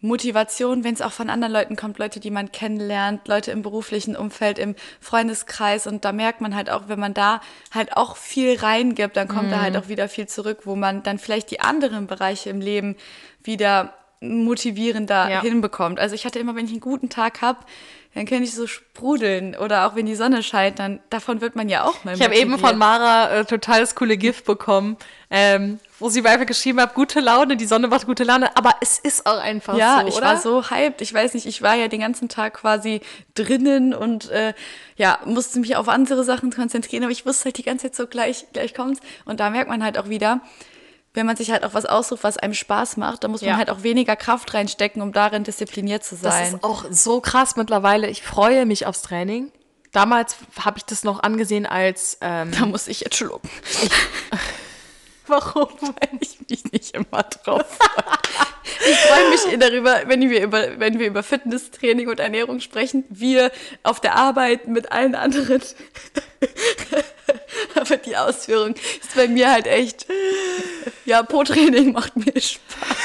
Motivation, wenn es auch von anderen Leuten kommt, Leute, die man kennenlernt, Leute im beruflichen Umfeld, im Freundeskreis und da merkt man halt auch, wenn man da halt auch viel reingibt, dann kommt da Mhm. halt auch wieder viel zurück, wo man dann vielleicht die anderen Bereiche im Leben wieder motivierender Ja. hinbekommt. Also ich hatte immer, wenn ich einen guten Tag habe, dann kann ich so sprudeln oder auch wenn die Sonne scheint, dann davon wird man ja auch mal Ich habe eben von Mara äh, total das coole Gift bekommen, ähm, wo sie mir einfach geschrieben hat, gute Laune, die Sonne macht gute Laune, aber es ist auch einfach ja, so, ich oder? war so hyped. Ich weiß nicht, ich war ja den ganzen Tag quasi drinnen und äh, ja, musste mich auf andere Sachen konzentrieren, aber ich wusste halt die ganze Zeit so gleich, gleich kommt's. Und da merkt man halt auch wieder, wenn man sich halt auch was aussucht, was einem Spaß macht, dann muss man Ja. halt auch weniger Kraft reinstecken, um darin diszipliniert zu Das sein. ist auch so krass mittlerweile. Ich freue mich aufs Training. Damals habe ich das noch angesehen als ähm, da muss ich jetzt schlucken. Warum? weil ich mich nicht immer drauf freue. Ich freue mich darüber, wenn wir, über, wenn wir über Fitnesstraining und Ernährung sprechen, wir auf der Arbeit mit allen anderen. Aber die Ausführung ist bei mir halt echt, ja, Po-Training macht mir Spaß.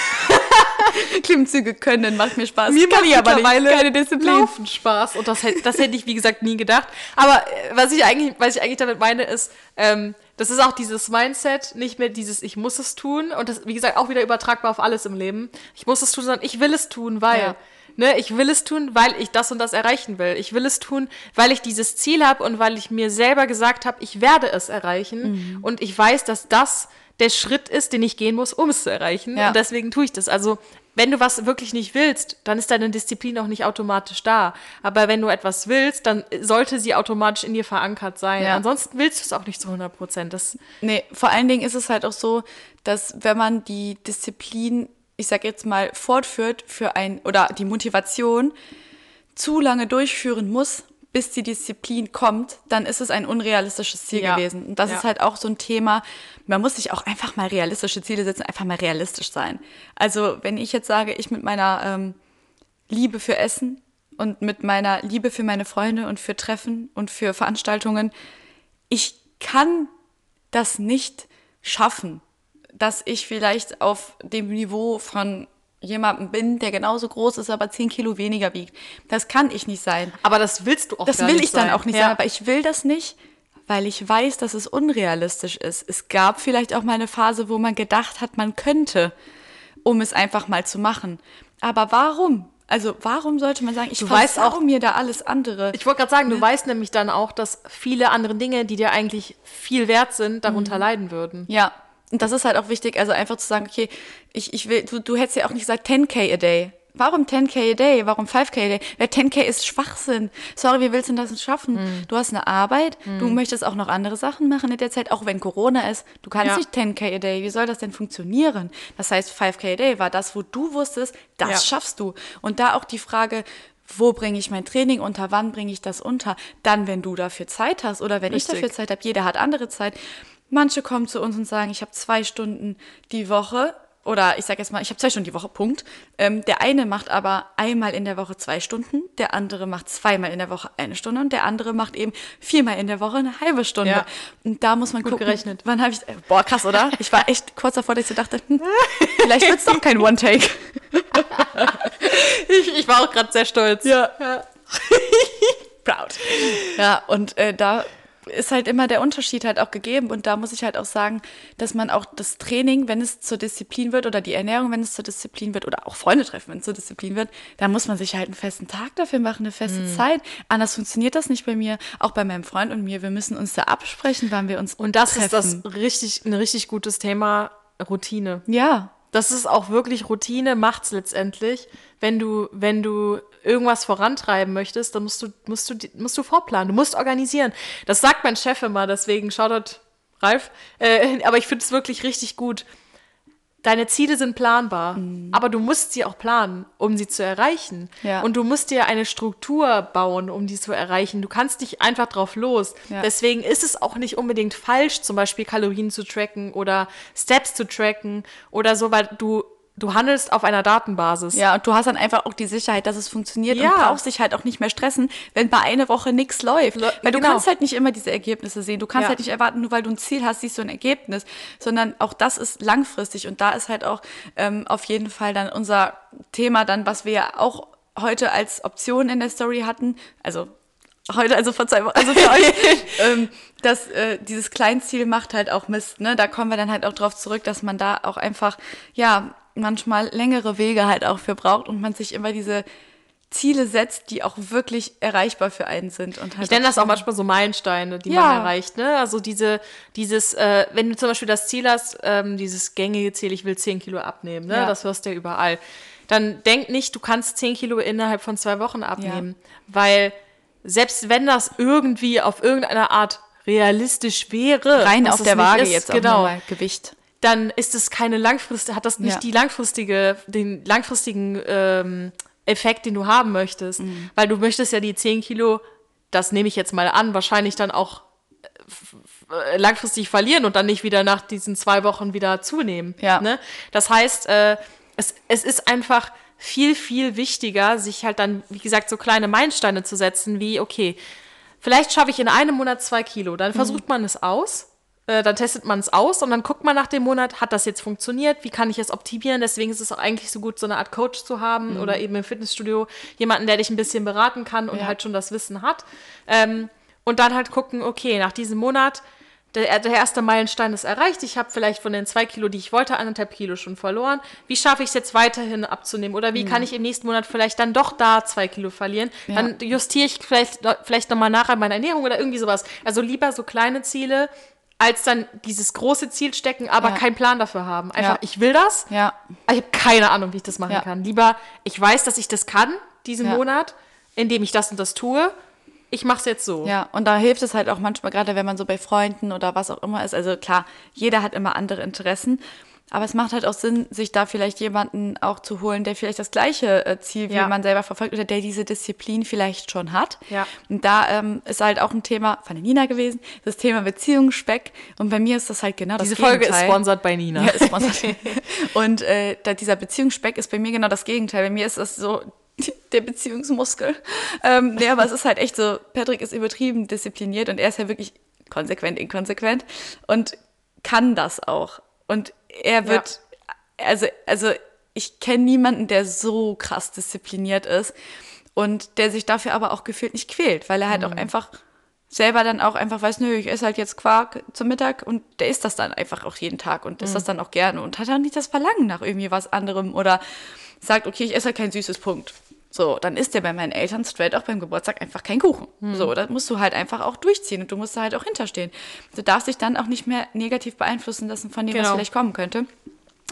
Klimmzüge können macht mir Spaß. Mir Kann macht ich aber mittlerweile Keine Disziplin. Laufen Spaß. Und das hätte, das hätte ich, wie gesagt, nie gedacht. Aber äh, was ich eigentlich, was ich eigentlich damit meine, ist, ähm, das ist auch dieses Mindset, nicht mehr dieses Ich muss es tun. Und das, wie gesagt, auch wieder übertragbar auf alles im Leben. Ich muss es tun, sondern ich will es tun, weil. Ja. Ne, ich will es tun, weil ich das und das erreichen will. Ich will es tun, weil ich dieses Ziel habe und weil ich mir selber gesagt habe, ich werde es erreichen. Und ich weiß, dass das der Schritt ist, den ich gehen muss, um es zu erreichen. Ja. Und deswegen tue ich das. Also, wenn du was wirklich nicht willst, dann ist deine Disziplin auch nicht automatisch da. Aber wenn du etwas willst, dann sollte sie automatisch in dir verankert sein. Ja. Ansonsten willst du es auch nicht zu 100 Prozent. Das Nee, vor allen Dingen ist es halt auch so, dass wenn man die Disziplin, ich sag jetzt mal, fortführt für ein, oder die Motivation zu lange durchführen muss, bis die Disziplin kommt, dann ist es ein unrealistisches Ziel Ja. gewesen. Und das Ja. ist halt auch so ein Thema, man muss sich auch einfach mal realistische Ziele setzen, einfach mal realistisch sein. Also wenn ich jetzt sage, ich mit meiner ähm, Liebe für Essen und mit meiner Liebe für meine Freunde und für Treffen und für Veranstaltungen, ich kann das nicht schaffen, dass ich vielleicht auf dem Niveau von jemandem bin, der genauso groß ist, aber 10 Kilo weniger wiegt. Das kann ich nicht sein. aber das willst du auch Das gar will nicht ich dann sein. auch nicht ja. sein, aber ich will das nicht, weil ich weiß, dass es unrealistisch ist. Es gab vielleicht auch mal eine Phase, wo man gedacht hat, man könnte, um es einfach mal zu machen. Aber warum? Also warum sollte man sagen, ich Du weißt auch- mir da alles andere? Ich wollte gerade sagen, du weißt nämlich dann auch, dass viele andere Dinge, die dir eigentlich viel wert sind, darunter leiden würden. Ja, und das ist halt auch wichtig, also einfach zu sagen, okay, ich, ich will, du, du hättest ja auch nicht gesagt 10k a day. Warum 10k a day? Warum 5k a day? Weil 10k ist Schwachsinn. Sorry, wie willst du denn das schaffen? Du hast eine Arbeit, du möchtest auch noch andere Sachen machen in der Zeit, auch wenn Corona ist. Du kannst Ja. nicht 10k a day. Wie soll das denn funktionieren? Das heißt, 5k a day war das, wo du wusstest, das Ja. schaffst du. Und da auch die Frage, wo bringe ich mein Training unter, wann bringe ich das unter? Dann, wenn du dafür Zeit hast oder wenn Richtig. ich dafür Zeit habe. Jeder hat andere Zeit. Manche kommen zu uns und sagen, ich habe zwei Stunden die Woche oder ich sage jetzt mal, ich habe zwei Stunden die Woche, Punkt. Ähm, der eine macht aber einmal in der Woche zwei Stunden, der andere macht zweimal in der Woche eine Stunde und der andere macht eben viermal in der Woche eine halbe Stunde. Ja. Und da muss man gucken, gerechnet. wann habe ich, äh, boah krass, oder? Ich war echt kurz davor, dass ich so dachte, hm, vielleicht wird's doch kein One-Take. Ich, ich war auch gerade sehr stolz. Ja. Proud. Ja, und äh, da ist halt immer der Unterschied halt auch gegeben. Und da muss ich halt auch sagen, dass man auch das Training, wenn es zur Disziplin wird, oder die Ernährung, wenn es zur Disziplin wird, oder auch Freunde treffen, wenn es zur Disziplin wird, da muss man sich halt einen festen Tag dafür machen, eine feste Zeit. Anders funktioniert das nicht bei mir, auch bei meinem Freund und mir. Wir müssen uns da absprechen, wann wir uns Und das ist treffen. das richtig, ein richtig gutes Thema, Routine. Ja, Das ist auch wirklich Routine, macht's letztendlich. Wenn du, wenn du irgendwas vorantreiben möchtest, dann musst du, musst du, musst du vorplanen, du musst organisieren. Das sagt mein Chef immer, deswegen Shoutout Ralf. Äh, aber ich finde es wirklich richtig gut. Deine Ziele sind planbar, aber du musst sie auch planen, um sie zu erreichen. Ja. Und du musst dir eine Struktur bauen, um die zu erreichen. Du kannst nicht einfach drauf los. Ja. Deswegen ist es auch nicht unbedingt falsch, zum Beispiel Kalorien zu tracken oder Steps zu tracken oder so, weil du, du handelst auf einer Datenbasis. Ja, und du hast dann einfach auch die Sicherheit, dass es funktioniert Ja. und brauchst dich halt auch nicht mehr stressen, wenn bei einer Woche nichts läuft. Le- weil du genau. kannst halt nicht immer diese Ergebnisse sehen. Du kannst Ja. halt nicht erwarten, nur weil du ein Ziel hast, siehst du ein Ergebnis, sondern auch das ist langfristig. Und da ist halt auch ähm, auf jeden Fall dann unser Thema dann, was wir ja auch heute als Option in der Story hatten, also heute, also vor zwei Wochen, also für euch, ähm, dass äh, dieses Kleinziel macht halt auch Mist, ne? Da kommen wir dann halt auch drauf zurück, dass man da auch einfach, ja, manchmal längere Wege halt auch für braucht und man sich immer diese Ziele setzt, die auch wirklich erreichbar für einen sind. Und halt Ich nenne das auch manchmal so Meilensteine, die Ja. man erreicht. Ne? Also diese, dieses, äh, wenn du zum Beispiel das Ziel hast, ähm, dieses gängige Ziel, ich will 10 Kilo abnehmen, ne? Ja. das hörst du ja überall. Dann denk nicht, du kannst 10 Kilo innerhalb von zwei Wochen abnehmen. Weil selbst wenn das irgendwie auf irgendeine Art realistisch wäre, rein auf der Waage ist, jetzt auch genau, nochmal Gewicht. Dann ist es keine langfristige, hat das nicht Ja. die langfristige, den langfristigen ähm, Effekt, den du haben möchtest. Mhm. Weil du möchtest ja die 10 Kilo, das nehme ich jetzt mal an, wahrscheinlich dann auch äh, langfristig verlieren und dann nicht wieder nach diesen zwei Wochen wieder zunehmen. Ja. Ne? Das heißt, äh, es, es ist einfach viel, viel wichtiger, sich halt dann, wie gesagt, so kleine Meilensteine zu setzen, wie, okay, vielleicht schaffe ich in einem Monat zwei Kilo. Dann versucht man es aus. Äh, dann testet man es aus und dann guckt man nach dem Monat, hat das jetzt funktioniert, wie kann ich es optimieren. Deswegen ist es auch eigentlich so gut, so eine Art Coach zu haben oder eben im Fitnessstudio jemanden, der dich ein bisschen beraten kann und Ja. halt schon das Wissen hat. Ähm, und dann halt gucken, okay, nach diesem Monat, der, der erste Meilenstein ist erreicht. Ich habe vielleicht von den zwei Kilo, die ich wollte, anderthalb Kilo schon verloren. Wie schaffe ich es jetzt weiterhin abzunehmen? Oder wie kann ich im nächsten Monat vielleicht dann doch da zwei Kilo verlieren? Ja. Dann justiere ich vielleicht, vielleicht nochmal nachher meine Ernährung oder irgendwie sowas. Also lieber so kleine Ziele, als dann dieses große Ziel stecken, aber Ja. keinen Plan dafür haben. Einfach, Ja. ich will das, Ja. ich habe keine Ahnung, wie ich das machen Ja. kann. Lieber, ich weiß, dass ich das kann, diesen. Monat, indem ich das und das tue. Ich mache es jetzt so. Ja, und da hilft es halt auch manchmal, gerade wenn man so bei Freunden oder was auch immer ist. Also klar, jeder hat immer andere Interessen. Aber es macht halt auch Sinn, sich da vielleicht jemanden auch zu holen, der vielleicht das gleiche äh, Ziel wie Ja. man selber verfolgt oder der diese Disziplin vielleicht schon hat. Ja. Und da ähm, ist halt auch ein Thema von der Nina gewesen, das Thema Beziehungsspeck. Und bei mir ist das halt genau Diese das Folge ist sponsored bei Nina. Ja, ist sponsert. Und äh, da, dieser Beziehungsspeck ist bei mir genau das Gegenteil. Bei mir ist das so der Beziehungsmuskel. Ähm, nee, aber es ist halt echt so, Patrick ist übertrieben diszipliniert und er ist ja wirklich konsequent, inkonsequent und kann das auch. Und er wird, also, also ich kenne niemanden, der so krass diszipliniert ist und der sich dafür aber auch gefühlt nicht quält, weil er halt auch einfach selber dann auch einfach weiß, nö, ich esse halt jetzt Quark zum Mittag und der isst das dann einfach auch jeden Tag und isst das dann auch gerne und hat dann nicht das Verlangen nach irgendwie was anderem oder sagt, okay, ich esse halt kein süßes Punkt. So, dann ist der bei meinen Eltern straight auch beim Geburtstag einfach kein Kuchen. So, da musst du halt einfach auch durchziehen und du musst da halt auch hinterstehen. Du darfst dich dann auch nicht mehr negativ beeinflussen lassen von dem, was Genau. vielleicht kommen könnte.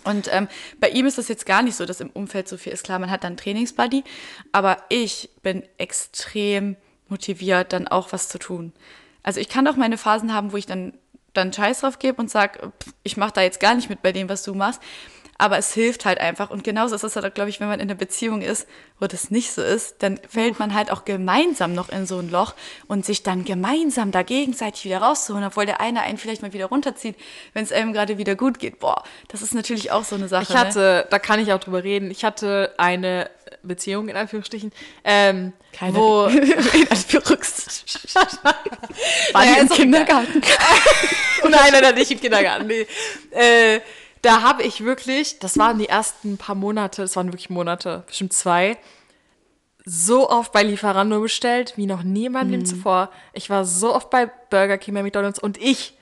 Und ähm, bei ihm ist das jetzt gar nicht so, dass im Umfeld so viel ist. Klar, man hat dann Trainingsbuddy, aber ich bin extrem motiviert, dann auch was zu tun. Also ich kann auch meine Phasen haben, wo ich dann, dann Scheiß drauf gebe und sage, ich mache da jetzt gar nicht mit bei dem, was du machst. Aber es hilft halt einfach. Und genauso ist es halt, glaube ich, wenn man in einer Beziehung ist, wo das nicht so ist, dann fällt man halt auch gemeinsam noch in so ein Loch und sich dann gemeinsam da gegenseitig wieder rauszuholen, obwohl der eine einen vielleicht mal wieder runterzieht, wenn es einem gerade wieder gut geht. Boah, das ist natürlich auch so eine Sache. Ich hatte, da kann ich auch drüber reden, ich hatte eine Beziehung, in Anführungsstrichen, ähm, Keine. wo... ne? in Anführungs- War Naja, im Kindergarten? Nein, nein, nein, nicht im Kindergarten. Nee. Äh, da habe ich wirklich, das waren die ersten paar Monate, das waren wirklich Monate, bestimmt zwei, so oft bei Lieferando bestellt, wie noch nie in meinem Mhm. Leben zuvor. Ich war so oft bei Burger King, bei McDonalds und ich,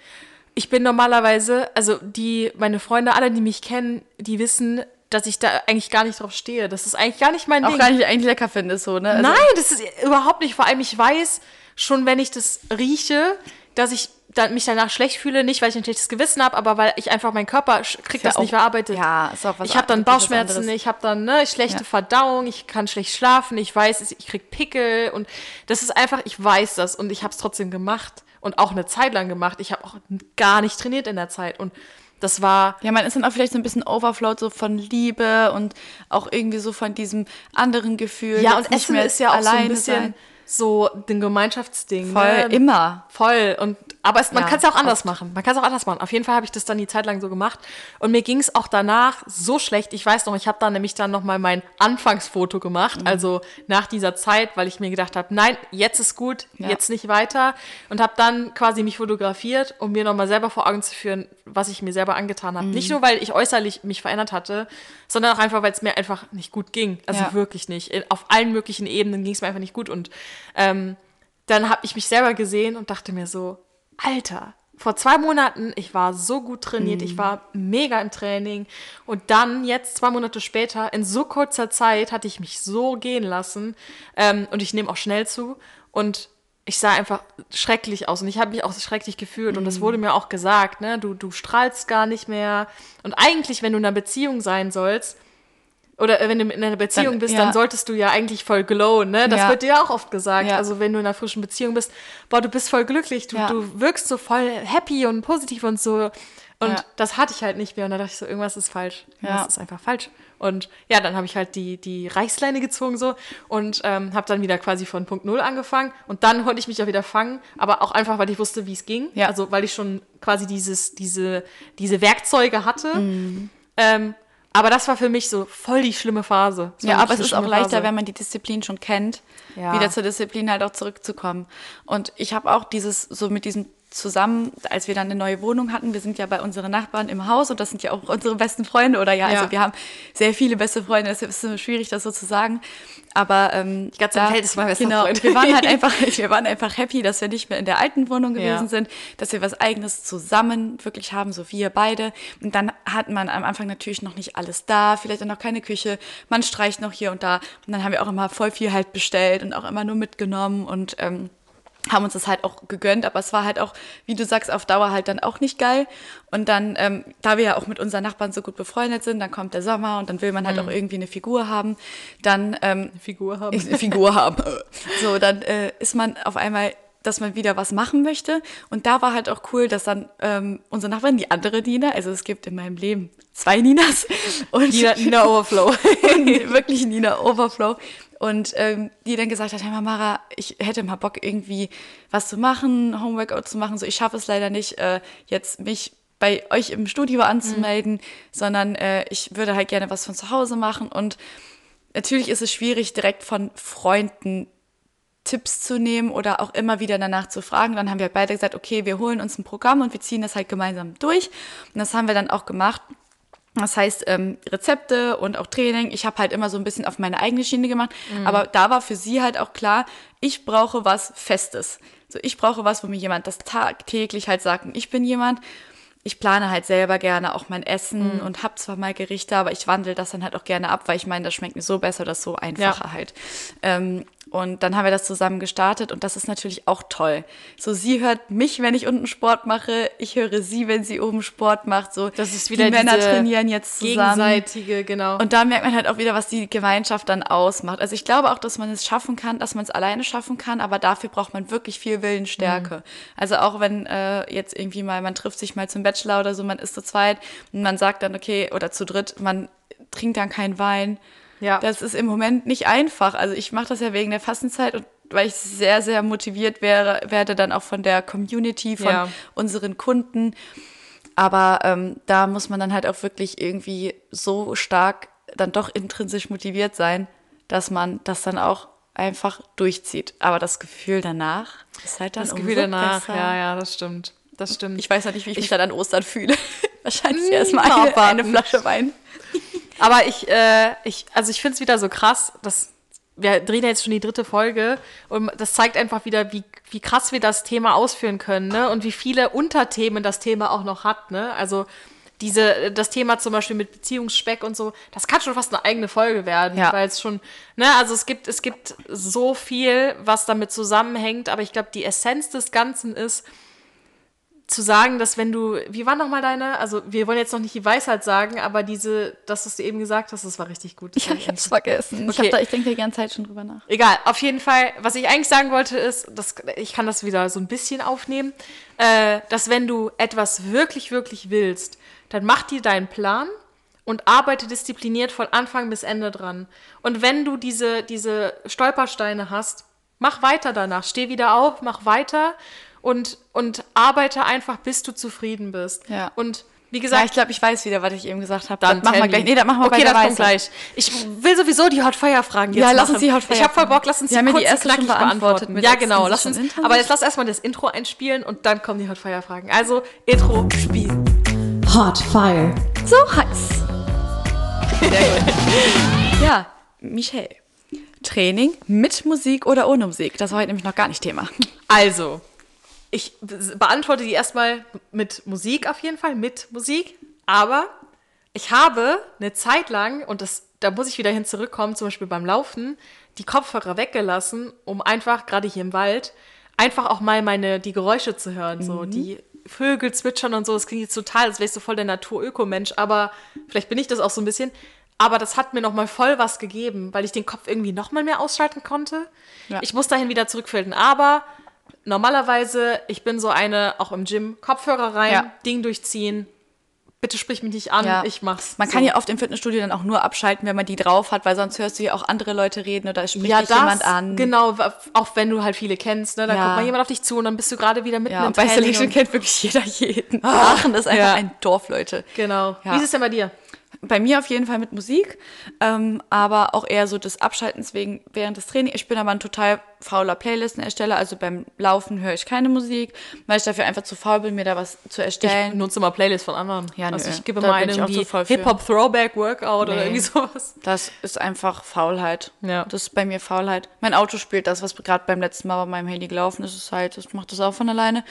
ich bin normalerweise, also die, meine Freunde, alle, die mich kennen, die wissen, dass ich da eigentlich gar nicht drauf stehe. Das ist eigentlich gar nicht mein Auch Ding. gar nicht eigentlich lecker finde, so, ne? Also, Nein, das ist überhaupt nicht. Vor allem, ich weiß schon, wenn ich das rieche, dass ich dann, mich danach schlecht fühle. Nicht, weil ich ein schlechtes Gewissen habe, aber weil ich einfach, mein Körper kriegt ja das nicht verarbeitet. ja, ist auch was Ich habe dann Bauchschmerzen, ich habe dann ne, schlechte Ja. Verdauung, ich kann schlecht schlafen, ich weiß, ich krieg Pickel und das ist einfach, ich weiß das und ich habe es trotzdem gemacht und auch eine Zeit lang gemacht. Ich habe auch gar nicht trainiert in der Zeit und das war Ja, man ist dann auch vielleicht so ein bisschen overflowed so von Liebe und auch irgendwie so von diesem anderen Gefühl. ja und Essen ist ja auch so ein alleine bisschen sein. So den Gemeinschaftsding. Voll, ne? immer. Voll. Und, aber es, man Ja, kann es ja auch anders oft. machen. Man kann es auch anders machen. Auf jeden Fall habe ich das dann die Zeit lang so gemacht. Und mir ging es auch danach so schlecht. Ich weiß noch, ich habe dann nämlich dann nochmal mein Anfangsfoto gemacht. Mhm. Also nach dieser Zeit, weil ich mir gedacht habe, nein, jetzt ist gut, Ja. jetzt nicht weiter. Und habe dann quasi mich fotografiert, um mir nochmal selber vor Augen zu führen, was ich mir selber angetan Mhm. habe. Nicht nur, weil ich äußerlich mich verändert hatte, sondern auch einfach, weil es mir einfach nicht gut ging. Also Ja. wirklich nicht. Auf allen möglichen Ebenen ging es mir einfach nicht gut. Und ähm, dann habe ich mich selber gesehen und dachte mir so, Alter, vor zwei Monaten, ich war so gut trainiert, ich war mega im Training. Und dann jetzt zwei Monate später, in so kurzer Zeit, hatte ich mich so gehen lassen. Ähm, und ich nehme auch schnell zu. Und ich sah einfach schrecklich aus. Und ich habe mich auch schrecklich gefühlt. Und das wurde mir auch gesagt, ne, du, du strahlst gar nicht mehr. Und eigentlich, wenn du in einer Beziehung sein sollst, oder äh, wenn du in einer Beziehung Dann- bist, ja. dann solltest du ja eigentlich voll glowen, ne? Das Ja. wird dir auch oft gesagt. Ja. Also wenn du in einer frischen Beziehung bist, boah, du bist voll glücklich, du, Ja. du wirkst so voll happy und positiv und so. Und Ja. das hatte ich halt nicht mehr. Und da dachte ich so, irgendwas ist falsch. Ja. Irgendwas ist einfach falsch. Und ja, dann habe ich halt die, die Reißleine gezogen so und ähm, habe dann wieder quasi von Punkt Null angefangen. Und dann konnte ich mich auch wieder fangen, aber auch einfach, weil ich wusste, wie es ging. Ja. Also weil ich schon quasi dieses, diese, diese Werkzeuge hatte. Mhm. Ähm, aber das war für mich so voll die schlimme Phase. Ja, aber es ist auch leichter, Phase. wenn man die Disziplin schon kennt, Ja. wieder zur Disziplin halt auch zurückzukommen. Und ich habe auch dieses, so mit diesem zusammen, als wir dann eine neue Wohnung hatten, wir sind ja bei unseren Nachbarn im Haus und das sind ja auch unsere besten Freunde oder ja, Ja. also wir haben sehr viele beste Freunde, deshalb ist es schwierig, das so zu sagen. Aber ähm, Die ganze Welt ist mein bester genau, Freund. wir waren halt einfach, wir waren einfach happy, dass wir nicht mehr in der alten Wohnung gewesen Ja. sind, dass wir was Eigenes zusammen wirklich haben, so wir beide. Und dann hat man am Anfang natürlich noch nicht alles da, vielleicht auch noch keine Küche, man streicht noch hier und da. Und dann haben wir auch immer voll viel halt bestellt und auch immer nur mitgenommen und ähm, haben uns das halt auch gegönnt, aber es war halt auch, wie du sagst, auf Dauer halt dann auch nicht geil. Und dann, ähm, da wir ja auch mit unseren Nachbarn so gut befreundet sind, dann kommt der Sommer und dann will man halt auch irgendwie eine Figur haben. Dann ähm, Figur haben. eine Figur haben. So, dann äh, ist man auf einmal, dass man wieder was machen möchte. Und da war halt auch cool, dass dann ähm, unsere Nachbarin, die andere Nina, also es gibt in meinem Leben zwei Ninas und Nina, Nina Overflow. wirklich Nina Overflow. Und ähm, die dann gesagt hat, hey Mara, ich hätte mal Bock irgendwie was zu machen, Homeworkout zu machen. So, ich schaffe es leider nicht, äh, jetzt mich bei euch im Studio anzumelden, sondern äh, ich würde halt gerne was von zu Hause machen. Und natürlich ist es schwierig, direkt von Freunden Tipps zu nehmen oder auch immer wieder danach zu fragen. Dann haben wir beide gesagt, okay, wir holen uns ein Programm und wir ziehen das halt gemeinsam durch. Und das haben wir dann auch gemacht. Das heißt, ähm, Rezepte und auch Training. Ich habe halt immer so ein bisschen auf meine eigene Schiene gemacht. Aber da war für sie halt auch klar, ich brauche was Festes. So, ich brauche was, wo mir jemand das tagtäglich halt sagt. Und ich bin jemand, ich plane halt selber gerne auch mein Essen und hab zwar mal Gerichte, aber ich wandle das dann halt auch gerne ab, weil ich meine, das schmeckt mir so besser, das so einfacher Ja. halt. Ähm, und dann haben wir das zusammen gestartet und das ist natürlich auch toll. So, sie hört mich, wenn ich unten Sport mache, ich höre sie, wenn sie oben Sport macht. So, Das ist wieder die Männer diese trainieren jetzt zusammen. Gegenseitige, genau. Und da merkt man halt auch wieder, was die Gemeinschaft dann ausmacht. Also ich glaube auch, dass man es schaffen kann, dass man es alleine schaffen kann, aber dafür braucht man wirklich viel Willensstärke. Also auch wenn äh, jetzt irgendwie mal, man trifft sich mal zum Bachelor oder so, man ist zu zweit und man sagt dann, okay, oder zu dritt, man trinkt dann keinen Wein. Ja. Das ist im Moment nicht einfach. Also ich mache das ja wegen der Fastenzeit und weil ich sehr, sehr motiviert wäre, werde dann auch von der Community, von Ja. unseren Kunden. Aber ähm, da muss man dann halt auch wirklich irgendwie so stark dann doch intrinsisch motiviert sein, dass man das dann auch einfach durchzieht. Aber das Gefühl danach ist halt dann das Gefühl danach, besser. ja, ja, das stimmt. Das stimmt. Ich weiß noch nicht, wie ich, mich dann an Ostern fühle. Wahrscheinlich Hm, erstmal mal eine, eine Flasche Wein. Aber ich, äh, ich, also ich finde es wieder so krass, dass wir drehen ja jetzt schon die dritte Folge und das zeigt einfach wieder, wie, wie krass wir das Thema ausführen können, ne? Und wie viele Unterthemen das Thema auch noch hat, ne? Also diese, das Thema zum Beispiel mit Beziehungsspeck und so, das kann schon fast eine eigene Folge werden, Ja. weil es schon, ne, also es gibt, es gibt so viel, was damit zusammenhängt, aber ich glaube, die Essenz des Ganzen ist, zu sagen, dass wenn du, wie war nochmal deine, also wir wollen jetzt noch nicht die Weisheit sagen, aber diese, das, was du eben gesagt hast, das war richtig gut. Das Ja, ich ich hab's vergessen. Ich, Okay. da, ich denke die ganze Zeit schon drüber nach. Egal, auf jeden Fall, was ich eigentlich sagen wollte, ist, dass, ich kann das wieder so ein bisschen aufnehmen, äh, dass wenn du etwas wirklich, wirklich willst, dann mach dir deinen Plan und arbeite diszipliniert von Anfang bis Ende dran. Und wenn du diese, diese Stolpersteine hast, mach weiter danach, steh wieder auf, mach weiter und, und arbeite einfach, bis du zufrieden bist. Ja. Und wie Ja, gesagt, ich glaube, ich weiß wieder, was ich eben gesagt habe. dann Das machen wir gleich. Nee, das machen wir okay, bei der das kommt gleich. Ich will sowieso die Hot Fire Fragen jetzt Ja, lass uns die Hot Fire Ich habe voll. Bock, lass uns die ja die kurz und erste schon knackig beantwortet beantworten. Ja, genau. Lass uns, aber jetzt lass erstmal das Intro einspielen und dann kommen die Hot Fire Fragen. Also, Intro, Spiel. Hot Fire. So heiß. Sehr gut. ja, Michelle. Training mit Musik oder ohne Musik? Das war heute nämlich noch gar nicht Thema. Also, ich be- beantworte die erstmal mit Musik auf jeden Fall, mit Musik. Aber ich habe eine Zeit lang, und das, da muss ich wieder hin zurückkommen, zum Beispiel beim Laufen, die Kopfhörer weggelassen, um einfach, gerade hier im Wald, einfach auch mal meine, die Geräusche zu hören. So die Vögel zwitschern und so. Das klingt jetzt total, als wäre ich so voll der Natur-Öko-Mensch, aber vielleicht bin ich das auch so ein bisschen. Aber das hat mir noch mal voll was gegeben, weil ich den Kopf irgendwie noch mal mehr ausschalten konnte. Ja. Ich muss dahin wieder zurückfinden. Aber normalerweise, ich bin so eine, auch im Gym, Kopfhörer rein, Ja. Ding durchziehen. Bitte sprich mich nicht an, Ja. ich mach's. Man so. kann ja oft im Fitnessstudio dann auch nur abschalten, wenn man die drauf hat, weil sonst hörst du ja auch andere Leute reden oder es spricht ja, dich das, jemand an. Genau, auch wenn du halt viele kennst, ne? Dann Ja. kommt mal jemand auf dich zu und dann bist du gerade wieder mitten Ja, im und bei Training Selection kennt wirklich jeder jeden. Aachen ist einfach ja. ein Dorf, Leute. Genau. Wie ist es denn bei dir? Bei mir auf jeden Fall mit Musik, ähm, aber auch eher so des Abschaltens wegen während des Trainings. Ich bin aber ein total fauler Playlistenersteller, also beim Laufen höre ich keine Musik, weil ich dafür einfach zu faul bin, mir da was zu Ich erstellen. nutze mal Playlists von anderen. Ja, also nö. ich gebe mal ich irgendwie. Hip-Hop-Throwback-Workout oder Nee. irgendwie sowas. Das ist einfach Faulheit. Ja. Das ist bei mir Faulheit. Mein Auto spielt das, was gerade beim letzten Mal bei meinem Handy gelaufen ist. ist halt, das macht das auch von alleine.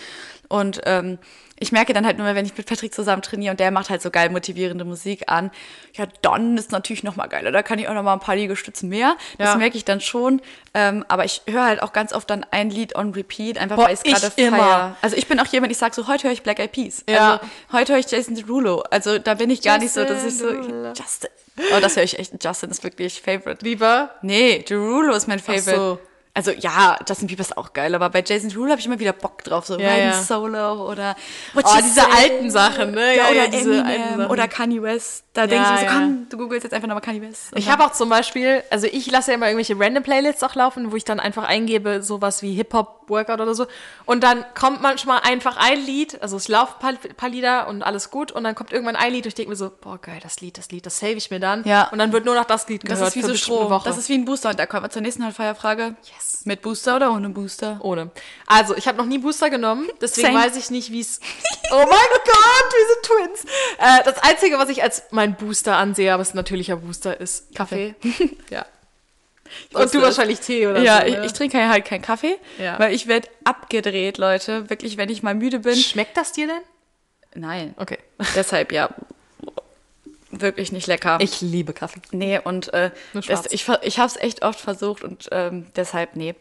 Und ähm, ich merke dann halt nur, wenn ich mit Patrick zusammen trainiere und der macht halt so geil motivierende Musik an, ja, dann ist natürlich noch mal geiler. Da kann ich auch noch mal ein paar Liegestützen mehr. Das Ja. merke ich dann schon. Ähm, aber ich höre halt auch ganz oft dann ein Lied on repeat, einfach Boah, weil ich es gerade ich immer. feier. Also ich bin auch jemand, ich sage so, heute höre ich Black Eyed Peas. Ja. Also heute höre ich Jason Derulo. Also da bin ich gar nicht so, dass ich so, Derulo. Justin. Oh, das höre ich echt. Justin ist wirklich Favorite. Lieber? Nee, Derulo ist mein Favorite. so. Also ja, Justin Bieber ist auch geil, aber bei Jason Derulo habe ich immer wieder Bock drauf, so Ja, Riding ja. Solo oder What Oh, diese Say. alten Sachen, ne? Ja, Ja, oder ja, diese alten Sachen. oder Kanye West. Da denke ich mir so, ja. komm, du googelst jetzt einfach nochmal Kanye West. Ich habe auch zum Beispiel, also ich lasse ja immer irgendwelche random Playlists auch laufen, wo ich dann einfach eingebe, sowas wie Hip-Hop-Workout oder so. Und dann kommt manchmal einfach ein Lied, also es laufen ein paar, paar Lieder und alles gut. Und dann kommt irgendwann ein Lied und ich denke mir so, boah geil, das Lied, das Lied, das save ich mir dann. Ja. Und dann wird nur noch das Lied das gehört ist wie so Strom. Woche. Das ist wie ein Booster. Und da kommen wir zur nächsten Feierfrage. Yes. Mit Booster oder ohne Booster? Ohne. Also, ich habe noch nie Booster genommen, deswegen Same. weiß ich nicht, wie es. Oh mein Gott, wir sind Twins. Äh, das Einzige, was ich als mein Booster ansehe, aber es ist ein natürlicher Booster ist Kaffee. ja. Und du es. wahrscheinlich Tee oder Ja, so. ich, ne? ich trinke halt keinen Kaffee, Ja. weil ich werde abgedreht, Leute. Wirklich, wenn ich mal müde bin. Schmeckt das dir denn? Nein. Okay. Deshalb ja. Wirklich nicht lecker. Ich liebe Kaffee. Nee, und äh, das, ich, ich habe es echt oft versucht und ähm, deshalb nee.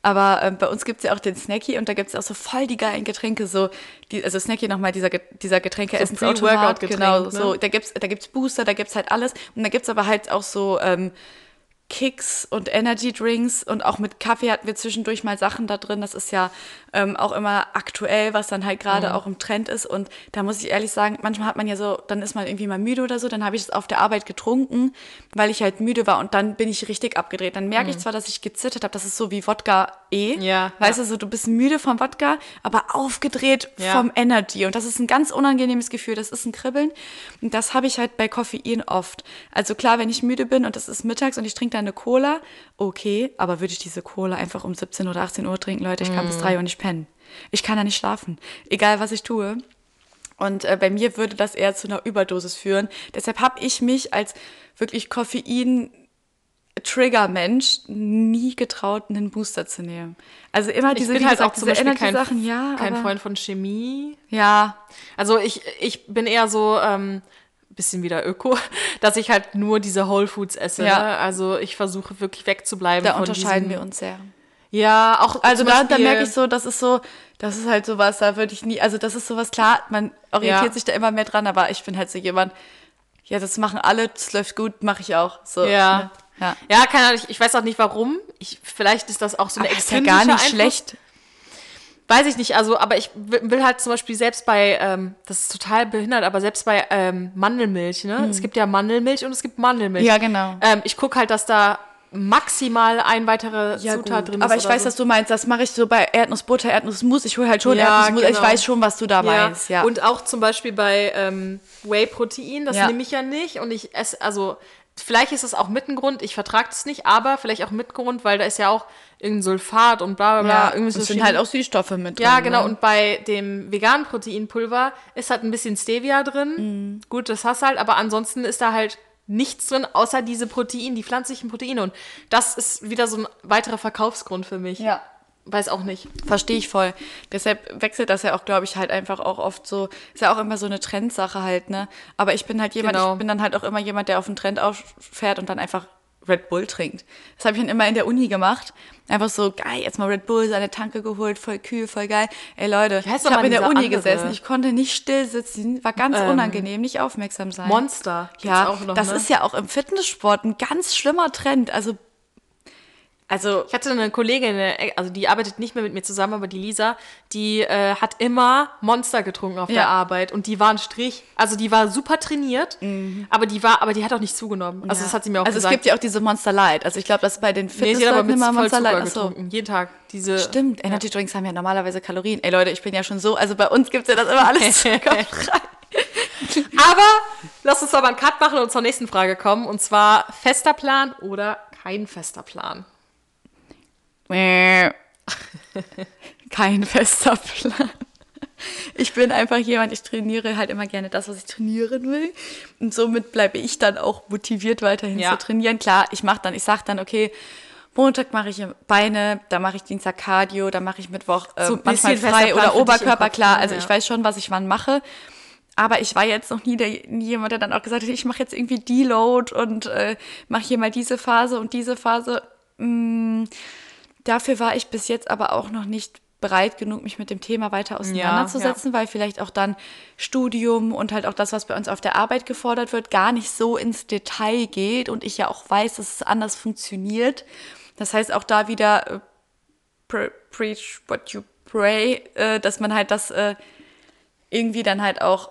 Aber ähm, bei uns gibt's ja auch den Snacky und da gibt's auch so voll die geilen Getränke, so, die, also Snacky nochmal dieser, dieser Getränke So Essensautomat, Pre-Workout-Getränk, genau, ne? so, da gibt's, da gibt's Booster, da gibt's halt alles und da gibt's aber halt auch so ähm, Kicks und Energy Drinks und auch mit Kaffee hatten wir zwischendurch mal Sachen da drin. Das ist ja ähm, auch immer aktuell, was dann halt gerade Mhm. auch im Trend ist. Und da muss ich ehrlich sagen, manchmal hat man ja so, dann ist man irgendwie mal müde oder so, dann habe ich es auf der Arbeit getrunken, weil ich halt müde war und dann bin ich richtig abgedreht. Dann merke ich zwar, dass ich gezittert habe, das ist so wie Wodka E. Mhm. Ja, Weißt ja. du, so du bist müde vom Wodka, aber aufgedreht Ja. vom Energy. Und das ist ein ganz unangenehmes Gefühl. Das ist ein Kribbeln. Und das habe ich halt bei Koffein oft. Also klar, wenn ich müde bin und es ist mittags und ich trinke dann eine Cola, okay, aber würde ich diese Cola einfach um 17 oder 18 Uhr trinken, Leute, ich kann bis 3 Uhr nicht pennen. Ich kann da nicht schlafen. Egal, was ich tue. Und äh, bei mir würde das eher zu einer Überdosis führen. Deshalb habe ich mich als wirklich Koffein Trigger-Mensch nie getraut, einen Booster zu nehmen. Also immer diese, ich bin halt auch zum Beispiel kein, Energy-Sachen, ja, kein Freund von Chemie. Ja, Also ich, ich bin eher so ähm, bisschen wieder Öko, dass ich halt nur diese Whole Foods esse. Ja. Ne? Also ich versuche wirklich wegzubleiben da unterscheiden wir uns sehr. Ja, auch Also da, da merke ich so, das ist so, das ist halt sowas, da würde ich nie, also das ist sowas, klar, man orientiert Ja. sich da immer mehr dran, aber ich bin halt so jemand, ja, das machen alle, das läuft gut, mache ich auch. So, Ja. ne? ja. Ja, keine Ahnung, ich, ich weiß auch nicht warum. Ich, vielleicht ist das auch so eine Aber ist ja gar nicht Einfluss. schlecht. Weiß ich nicht, also, aber ich will halt zum Beispiel selbst bei, ähm, das ist total behindert, aber selbst bei ähm, Mandelmilch, ne? Es gibt ja Mandelmilch und es gibt Mandelmilch. Ja, genau. Ähm, ich gucke halt, dass da maximal ein weitere Zutat drin ist. aber ich weiß, so. was du meinst. Das mache ich so bei Erdnussbutter, Erdnussmus. Ich hole halt schon Ja, Erdnussmus. Ich genau. weiß schon, was du da meinst. Ja. Und auch zum Beispiel bei ähm, Whey-Protein, das Ja. nehme ich ja nicht. Und ich esse, also vielleicht ist es auch mit ein Grund, ich vertrage es nicht, aber vielleicht auch mit Grund, weil da ist ja auch irgendein Sulfat und bla bla bla. ja, irgendwie es so sind halt auch Süßstoffe mit drin. Ja, genau. Ne? Und bei dem veganen Proteinpulver ist halt ein bisschen Stevia drin. Mhm. Gut, das hast du halt, aber ansonsten ist da halt nichts drin, außer diese Proteine, die pflanzlichen Proteine. Und das ist wieder so ein weiterer Verkaufsgrund für mich. Ja. Weiß auch nicht. Verstehe ich voll. Deshalb wechselt das ja auch, glaube ich, halt einfach auch oft so. Ist ja auch immer so eine Trendsache halt, ne? Aber ich bin halt jemand, Genau. ich bin dann halt auch immer jemand, der auf den Trend auffährt und dann einfach Red Bull trinkt. Das habe ich dann immer in der Uni gemacht. Einfach so, geil, jetzt mal Red Bull, seine Tanke geholt, voll kühl, voll geil. Ey Leute, ich noch habe in der Uni andere? gesessen, ich konnte nicht still sitzen, war ganz unangenehm, nicht aufmerksam sein. Monster. Ja, noch, das ne? ist ja auch im Fitnesssport ein ganz schlimmer Trend. Also, also Ich hatte eine Kollegin, also die arbeitet nicht mehr mit mir zusammen, aber die Lisa, die äh, hat immer Monster getrunken auf der Ja. Arbeit und die war ein Strich. Also die war super trainiert, aber die war, aber die hat auch nicht zugenommen. Also das hat sie mir auch also gesagt. es gibt ja auch diese Monster Light. Also ich glaube, dass bei den nee, sie hat aber mit immer Monster Light. Getrunken, jeden Tag. Diese Stimmt, Energy Drinks haben ja normalerweise Kalorien. Ey Leute, ich bin ja schon so, also bei uns gibt's ja das immer alles zuckerfrei. Aber lass uns aber einen Cut machen und zur nächsten Frage kommen. Und zwar fester Plan oder kein fester Plan? Kein fester Plan. Ich bin einfach jemand, ich trainiere halt immer gerne das, was ich trainieren will. Und somit bleibe ich dann auch motiviert, weiterhin Ja. zu trainieren. Klar, ich mache dann, ich sage dann, okay, Montag mache ich Beine, dann mache ich Dienstag Cardio, dann mache ich Mittwoch äh, So manchmal frei oder Oberkörper, Kopf, klar. ne? Also Ja. ich weiß schon, was ich wann mache. Aber ich war jetzt noch nie, der, nie jemand, der dann auch gesagt hat, ich mache jetzt irgendwie Deload und äh, mache hier mal diese Phase und diese Phase. Mm, dafür war ich bis jetzt aber auch noch nicht bereit genug, mich mit dem Thema weiter auseinanderzusetzen, weil vielleicht auch dann Studium und halt auch das, was bei uns auf der Arbeit gefordert wird, gar nicht so ins Detail geht und ich ja auch weiß, dass es anders funktioniert. Das heißt auch da wieder äh, pre preach what you pray, äh, dass man halt das äh, irgendwie dann halt auch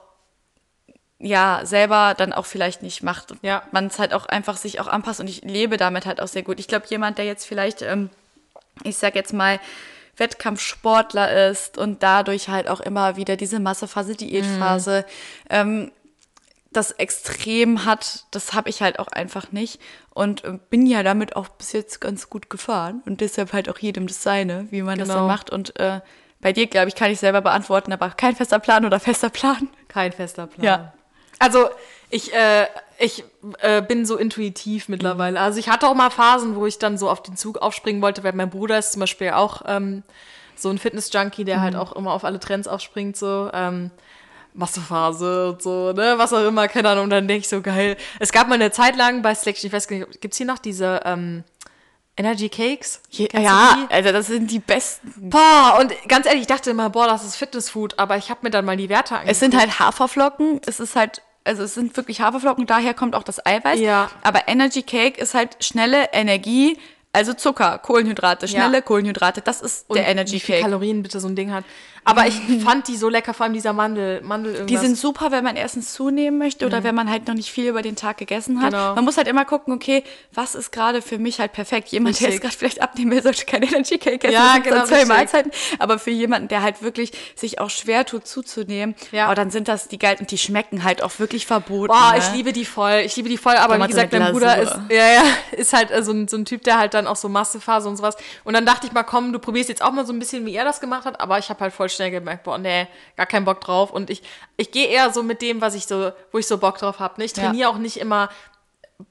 ja selber dann auch vielleicht nicht macht. Und Ja. Man es halt auch einfach sich auch anpasst und ich lebe damit halt auch sehr gut. Ich glaube, jemand, der jetzt vielleicht, ähm, ich sag jetzt mal, Wettkampfsportler ist und dadurch halt auch immer wieder diese Massephase, Diätphase, ähm, das extrem hat, das habe ich halt auch einfach nicht und bin ja damit auch bis jetzt ganz gut gefahren und deshalb halt auch jedem das seine, wie man das Genau. dann macht und äh, bei dir, glaube ich, kann ich selber beantworten, aber kein fester Plan oder fester Plan. Kein fester Plan. Ja. Also ich, äh, ich äh, bin so intuitiv mittlerweile. Also ich hatte auch mal Phasen, wo ich dann so auf den Zug aufspringen wollte, weil mein Bruder ist zum Beispiel auch ähm, so ein Fitness-Junkie, der halt auch immer auf alle Trends aufspringt. So. Ähm, Massephase und so, ne, was auch immer, keine Ahnung. Und dann denke ich so, geil. Es gab mal eine Zeit lang bei Selection, ich weiß gar nicht, gibt's hier noch diese ähm, Energy Cakes? Du Ja, also das sind die besten. Boah, und ganz ehrlich, ich dachte immer, boah, das ist Fitnessfood, aber ich habe mir dann mal die Werte angeguckt. Es sind halt Haferflocken, es ist halt, also es sind wirklich Haferflocken, daher kommt auch das Eiweiß. Ja. Aber Energy Cake ist halt schnelle Energie, also Zucker, Kohlenhydrate, schnelle Ja. Kohlenhydrate, das ist und der Energy wie viel Cake. Kalorien bitte so ein Ding hat. Aber ich fand die so lecker, vor allem dieser Mandel, Mandel irgendwas. Die sind super, wenn man erstens zunehmen möchte oder wenn man halt noch nicht viel über den Tag gegessen hat. Mhm. Genau. Man muss halt immer gucken, okay, was ist gerade für mich halt perfekt. Jemand, der Richtig. jetzt gerade vielleicht abnehmen will, sollte kein Energy Cake essen. Ja, genau, zwei. Mahlzeiten. Aber für jemanden, der halt wirklich sich auch schwer tut zuzunehmen, Ja. oh, dann sind das die geil und die schmecken halt auch wirklich verboten. Boah, ne? ich liebe die voll. Ich liebe die voll, aber wie gesagt, mein Bruder ist, ja, ja, ist halt äh, so ein, so ein Typ, der halt dann auch so Massephase und sowas. Und dann dachte ich mal, komm, du probierst jetzt auch mal so ein bisschen, wie er das gemacht hat, aber ich habe halt voll schnell gemerkt, boah, nee, gar keinen Bock drauf. Und ich, ich gehe eher so mit dem, was ich so, wo ich so Bock drauf habe. Ne? Ich Ja. trainiere auch nicht immer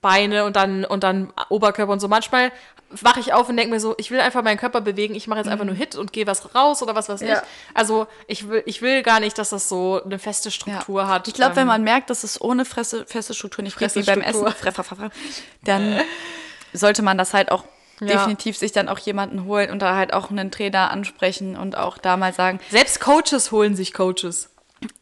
Beine und dann und dann Oberkörper und so. Manchmal wache ich auf und denke mir so, ich will einfach meinen Körper bewegen, ich mache jetzt einfach nur Hit und gehe was raus oder was weiß Mhm. Ja. ich. Also ich will, ich will gar nicht, dass das so eine feste Struktur hat. Ich glaube, wenn Ähm, man merkt, dass es ohne feste, feste Struktur nicht geht, wie beim Essen, dann sollte man das halt auch Ja. definitiv sich dann auch jemanden holen und da halt auch einen Trainer ansprechen und auch da mal sagen, Selbst Coaches holen sich Coaches.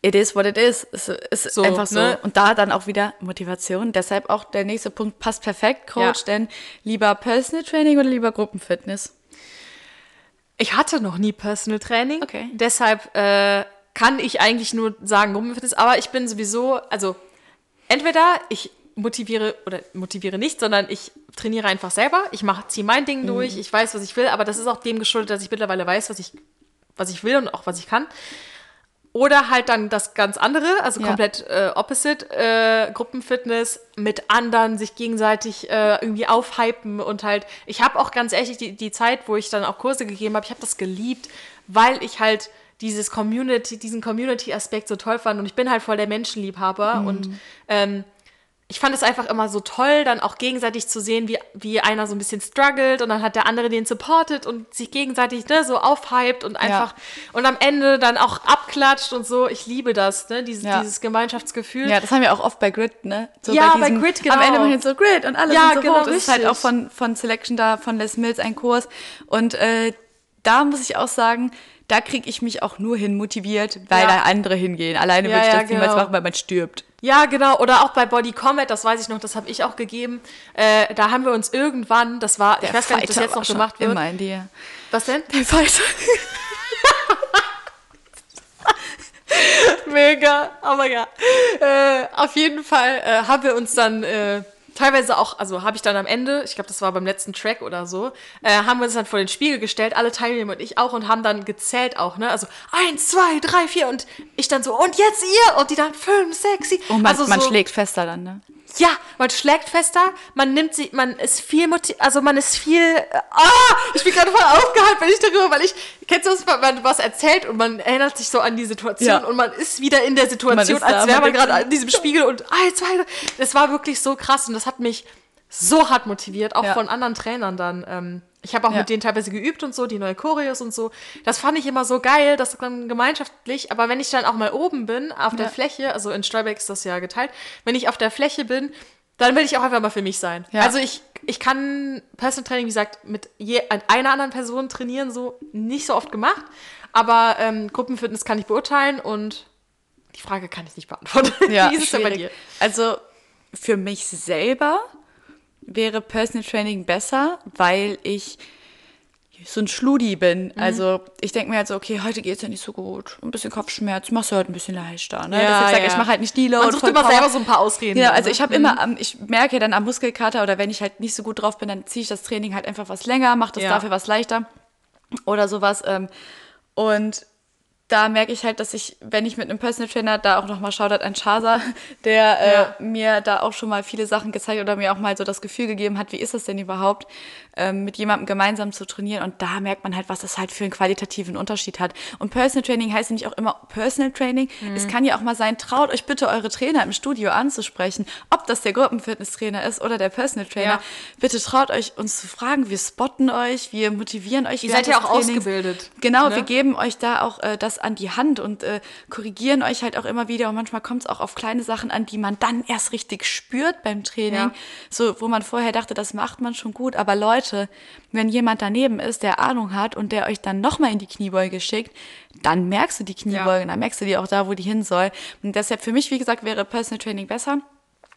it is what it is. Es ist So, einfach so. ne? Und da dann auch wieder Motivation. Deshalb auch der nächste Punkt passt perfekt, Coach, Ja. denn lieber Personal Training oder lieber Gruppenfitness? Ich hatte noch nie Personal Training. Okay. Deshalb äh, kann ich eigentlich nur sagen Gruppenfitness, aber ich bin sowieso, also entweder ich motiviere oder motiviere nicht, sondern ich trainiere einfach selber. Ich mache, ziehe mein Ding durch, ich weiß, was ich will, aber das ist auch dem geschuldet, dass ich mittlerweile weiß, was ich, was ich will und auch was ich kann. Oder halt dann das ganz andere, also Ja. komplett äh, opposite, äh, Gruppenfitness mit anderen, sich gegenseitig äh, irgendwie aufhypen und halt, ich habe auch ganz ehrlich die, die Zeit, wo ich dann auch Kurse gegeben habe, ich habe das geliebt, weil ich halt dieses Community, diesen Community-Aspekt so toll fand und ich bin halt voll der Menschenliebhaber und ähm, ich fand es einfach immer so toll, dann auch gegenseitig zu sehen, wie, wie einer so ein bisschen struggelt und dann hat der andere den supportet und sich gegenseitig ne, so aufhypt und einfach und am Ende dann auch abklatscht und so. Ich liebe das, ne, dieses, Ja. dieses Gemeinschaftsgefühl. Ja, das haben wir auch oft bei Grid, ne? So Ja, bei Grid, genau. Am Ende machen wir so Grid und alle Ja, sind so genau, hoch. Das ist halt richtig. auch von, von Selection da, von Les Mills ein Kurs. Und äh, da muss ich auch sagen, da kriege ich mich auch nur hin motiviert, weil Ja. da andere hingehen. Alleine Ja, würde ich ja, das niemals genau. machen, weil man stirbt. Ja, genau. Oder auch bei Body Combat, das weiß ich noch, das habe ich auch gegeben. Äh, da haben wir uns irgendwann, das war, ich weiß gar nicht, ob das Fighter jetzt noch gemacht wird. Immer in dir. Was denn? Der Fighter. Mega, aber ja. Äh, auf jeden Fall äh, haben wir uns dann äh, teilweise auch, also habe ich dann am Ende, ich glaube, das war beim letzten Track oder so, äh, haben wir uns dann vor den Spiegel gestellt, alle Teilnehmer und ich auch, und haben dann gezählt auch, ne? Also eins, zwei, drei, vier und ich dann so, und jetzt ihr! Und die dann fünf, sechs, sieben. Und man, also man so, schlägt fester dann, ne? Ja, man schlägt fester, man nimmt sie, man ist viel motiv also man ist viel, äh, ah, ich bin gerade voll aufgehalten, wenn ich darüber, weil ich, kennst du das, man was erzählt und man erinnert sich so an die Situation Ja. und man ist wieder in der Situation, als wäre man gerade an diesem Spiegel und eins, zwei, drei. das war wirklich so krass und das hat mich so hart motiviert, auch Ja. von anderen Trainern dann. Ähm, ich habe auch Ja. mit denen teilweise geübt und so, die neue Choreos und so. Das fand ich immer so geil, das dann gemeinschaftlich. Aber wenn ich dann auch mal oben bin, auf der Ja. Fläche, also in Stolbeck ist das ja geteilt, wenn ich auf der Fläche bin, dann will ich auch einfach mal für mich sein. Ja. Also ich, ich kann Personal Training, wie gesagt, mit je, einer anderen Person trainieren, so nicht so oft gemacht. Aber ähm, Gruppenfitness kann ich beurteilen und die Frage kann ich nicht beantworten. Ja, wie ist es denn bei dir? Also für mich selber wäre Personal Training besser, weil ich so ein Schludi bin. Mhm. Also ich denke mir halt so, okay, heute geht's ja nicht so gut. Ein bisschen Kopfschmerz, machst du heute ein bisschen leichter. Ne? Ja, ich sage, ja. ich mache halt nicht die Load. Man sucht immer selber so ein paar Ausreden. Genau, dann, also ne? ich habe immer, am- ich merke dann am Muskelkater oder wenn ich halt nicht so gut drauf bin, dann ziehe ich das Training halt einfach was länger, mache das Ja. dafür was leichter oder sowas. ähm, Und da merke ich halt, dass ich, wenn ich mit einem Personal Trainer da auch nochmal Shoutout an Chaza, der äh, Ja. mir da auch schon mal viele Sachen gezeigt oder mir auch mal so das Gefühl gegeben hat, wie ist das denn überhaupt, ähm, mit jemandem gemeinsam zu trainieren. Und da merkt man halt, was das halt für einen qualitativen Unterschied hat. Und Personal Training heißt ja nicht auch immer Personal Training. Es kann ja auch mal sein, traut euch bitte eure Trainer im Studio anzusprechen, ob das der Gruppenfitnesstrainer ist oder der Personal Trainer. Ja. Bitte traut euch, uns zu fragen. Wir spotten euch, wir motivieren euch. Ihr seid ja auch Trainings. ausgebildet, Genau, ne? wir geben euch da auch äh, das an die Hand und äh, korrigieren euch halt auch immer wieder. Und manchmal kommt es auch auf kleine Sachen an, die man dann erst richtig spürt beim Training. Ja. So, wo man vorher dachte, das macht man schon gut. Aber Leute, wenn jemand daneben ist, der Ahnung hat und der euch dann nochmal in die Kniebeuge schickt, dann merkst du die Kniebeuge, Ja. dann merkst du die auch da, wo die hin soll. Und deshalb für mich, wie gesagt, wäre Personal Training besser.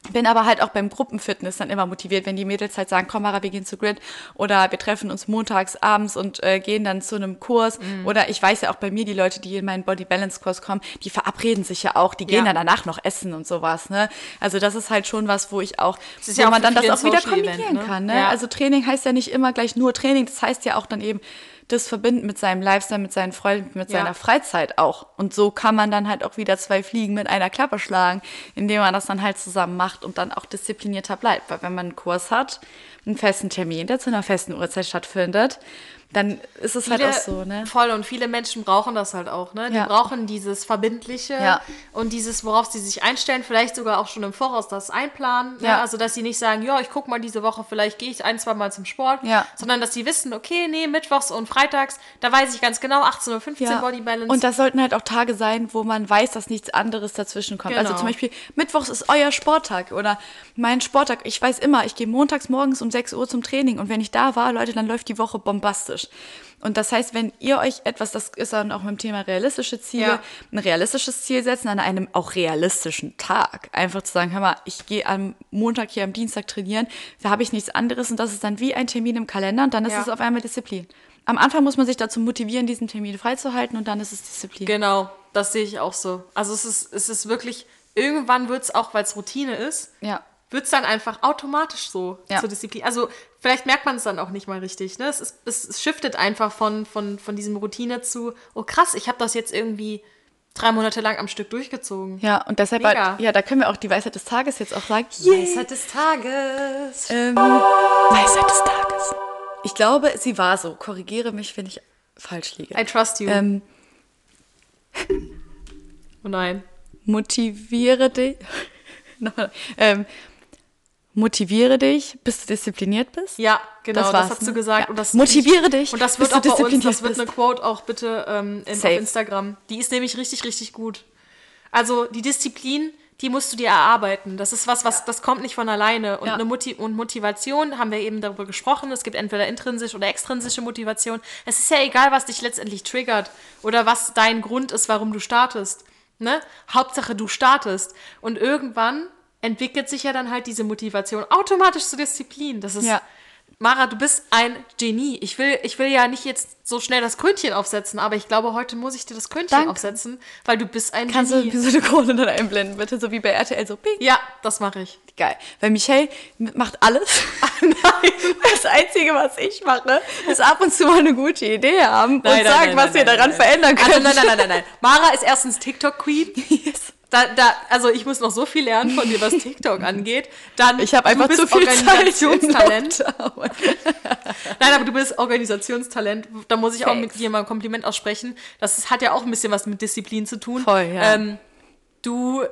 Bin aber halt auch beim Gruppenfitness dann immer motiviert, wenn die Mädels halt sagen, komm Mara, wir gehen zu Grid oder wir treffen uns montags abends und äh, gehen dann zu einem Kurs Mhm. oder ich weiß ja auch bei mir, die Leute, die in meinen Body Balance Kurs kommen, die verabreden sich ja auch, die gehen Ja. dann danach noch essen und sowas, ne? Also das ist halt schon was, wo ich auch, wo ja man dann das auch wieder Social Event, kombinieren ne? kann, ne? Ja. Also Training heißt ja nicht immer gleich nur Training, das heißt ja auch dann eben das verbinden mit seinem Lifestyle, mit seinen Freunden, mit Ja. seiner Freizeit auch. Und so kann man dann halt auch wieder zwei Fliegen mit einer Klappe schlagen, indem man das dann halt zusammen macht und dann auch disziplinierter bleibt. Weil wenn man einen Kurs hat, einen festen Termin, der zu einer festen Uhrzeit stattfindet, dann ist es halt auch so, ne? Voll und viele Menschen brauchen das halt auch, ne? Die Ja. brauchen dieses Verbindliche Ja. und dieses, worauf sie sich einstellen, vielleicht sogar auch schon im Voraus das einplanen. Ne? Ja. Also dass sie nicht sagen, ja, ich guck mal diese Woche, vielleicht gehe ich ein, zwei Mal zum Sport, Ja. sondern dass sie wissen, okay, nee, mittwochs und freitags, da weiß ich ganz genau, 18.15 Uhr Body Balance. Und das sollten halt auch Tage sein, wo man weiß, dass nichts anderes dazwischen kommt. Also Genau. zum Beispiel Mittwochs ist euer Sporttag oder mein Sporttag. Ich weiß immer, ich gehe montags morgens um 6 Uhr zum Training und wenn ich da war, Leute, dann läuft die Woche bombastisch. Und das heißt, wenn ihr euch etwas, das ist dann auch mit dem Thema realistische Ziele, Ja. ein realistisches Ziel setzen an einem auch realistischen Tag. Einfach zu sagen, hör mal, ich gehe am Montag hier am Dienstag trainieren, da habe ich nichts anderes und das ist dann wie ein Termin im Kalender und dann ist Ja. es auf einmal Disziplin. Am Anfang muss man sich dazu motivieren, diesen Termin freizuhalten und dann ist es Disziplin. Genau, das sehe ich auch so. Also es ist, es ist wirklich, irgendwann wird es auch, weil es Routine ist, Ja. Wird es dann einfach automatisch so Ja. zur Disziplin. Also vielleicht merkt man es dann auch nicht mal richtig. Ne? Es, ist, es, es shiftet einfach von, von, von diesem Routine zu, oh krass, ich habe das jetzt irgendwie drei Monate lang am Stück durchgezogen. Ja, und deshalb, Mega. ja, da können wir auch die Weisheit des Tages jetzt auch sagen. Weisheit des Tages. Ähm, Weisheit des Tages. Ich glaube, sie war so. Korrigiere mich, wenn ich falsch liege. I trust you. Ähm, oh nein. motiviere dich. Nochmal. ähm, motiviere dich, bis du diszipliniert bist. Ja, genau, das, war's, hast ne? du gesagt. Ja. Und das Motiviere dich, Und das bis wird du auch bei uns, das wird eine Quote auch bitte ähm, in, auf. Instagram. Die ist nämlich richtig, richtig gut. Also die Disziplin, die musst du dir erarbeiten. Das ist was, was das kommt nicht von alleine. Und Ja. eine Moti und Motivation haben wir eben darüber gesprochen. Es gibt entweder intrinsische oder extrinsische Motivation. Es ist ja egal, was dich letztendlich triggert oder was dein Grund ist, warum du startest. Ne? Hauptsache, du startest. Und irgendwann entwickelt sich ja dann halt diese Motivation automatisch zur Disziplin. Das ist Ja. Mara, du bist ein Genie. Ich will, ich will ja nicht jetzt so schnell das Krönchen aufsetzen, aber ich glaube, heute muss ich dir das Krönchen Danke. aufsetzen, weil du bist ein Kannst du Genie. wie so eine Krone dann einblenden, bitte? So wie bei RTL, so ping. ja, das mache ich. Geil. Weil Michelle macht alles. Nein. Das Einzige, was ich mache, ist ab und zu mal eine gute Idee haben und Nein, nein, sagen, nein, was nein, wir nein, daran nein. verändern können. Also nein, nein, nein, nein, nein. Mara ist erstens TikTok-Queen. Yes. Da, da, also ich muss noch so viel lernen von dir, was TikTok angeht. Dann, Ich habe einfach zu viel Organisationstalent. Nein, aber du bist Organisationstalent. Da muss ich auch Thanks. mit dir mal ein Kompliment aussprechen. Das ist, hat ja auch ein bisschen was mit Disziplin zu tun. Voll, ja. Ähm, du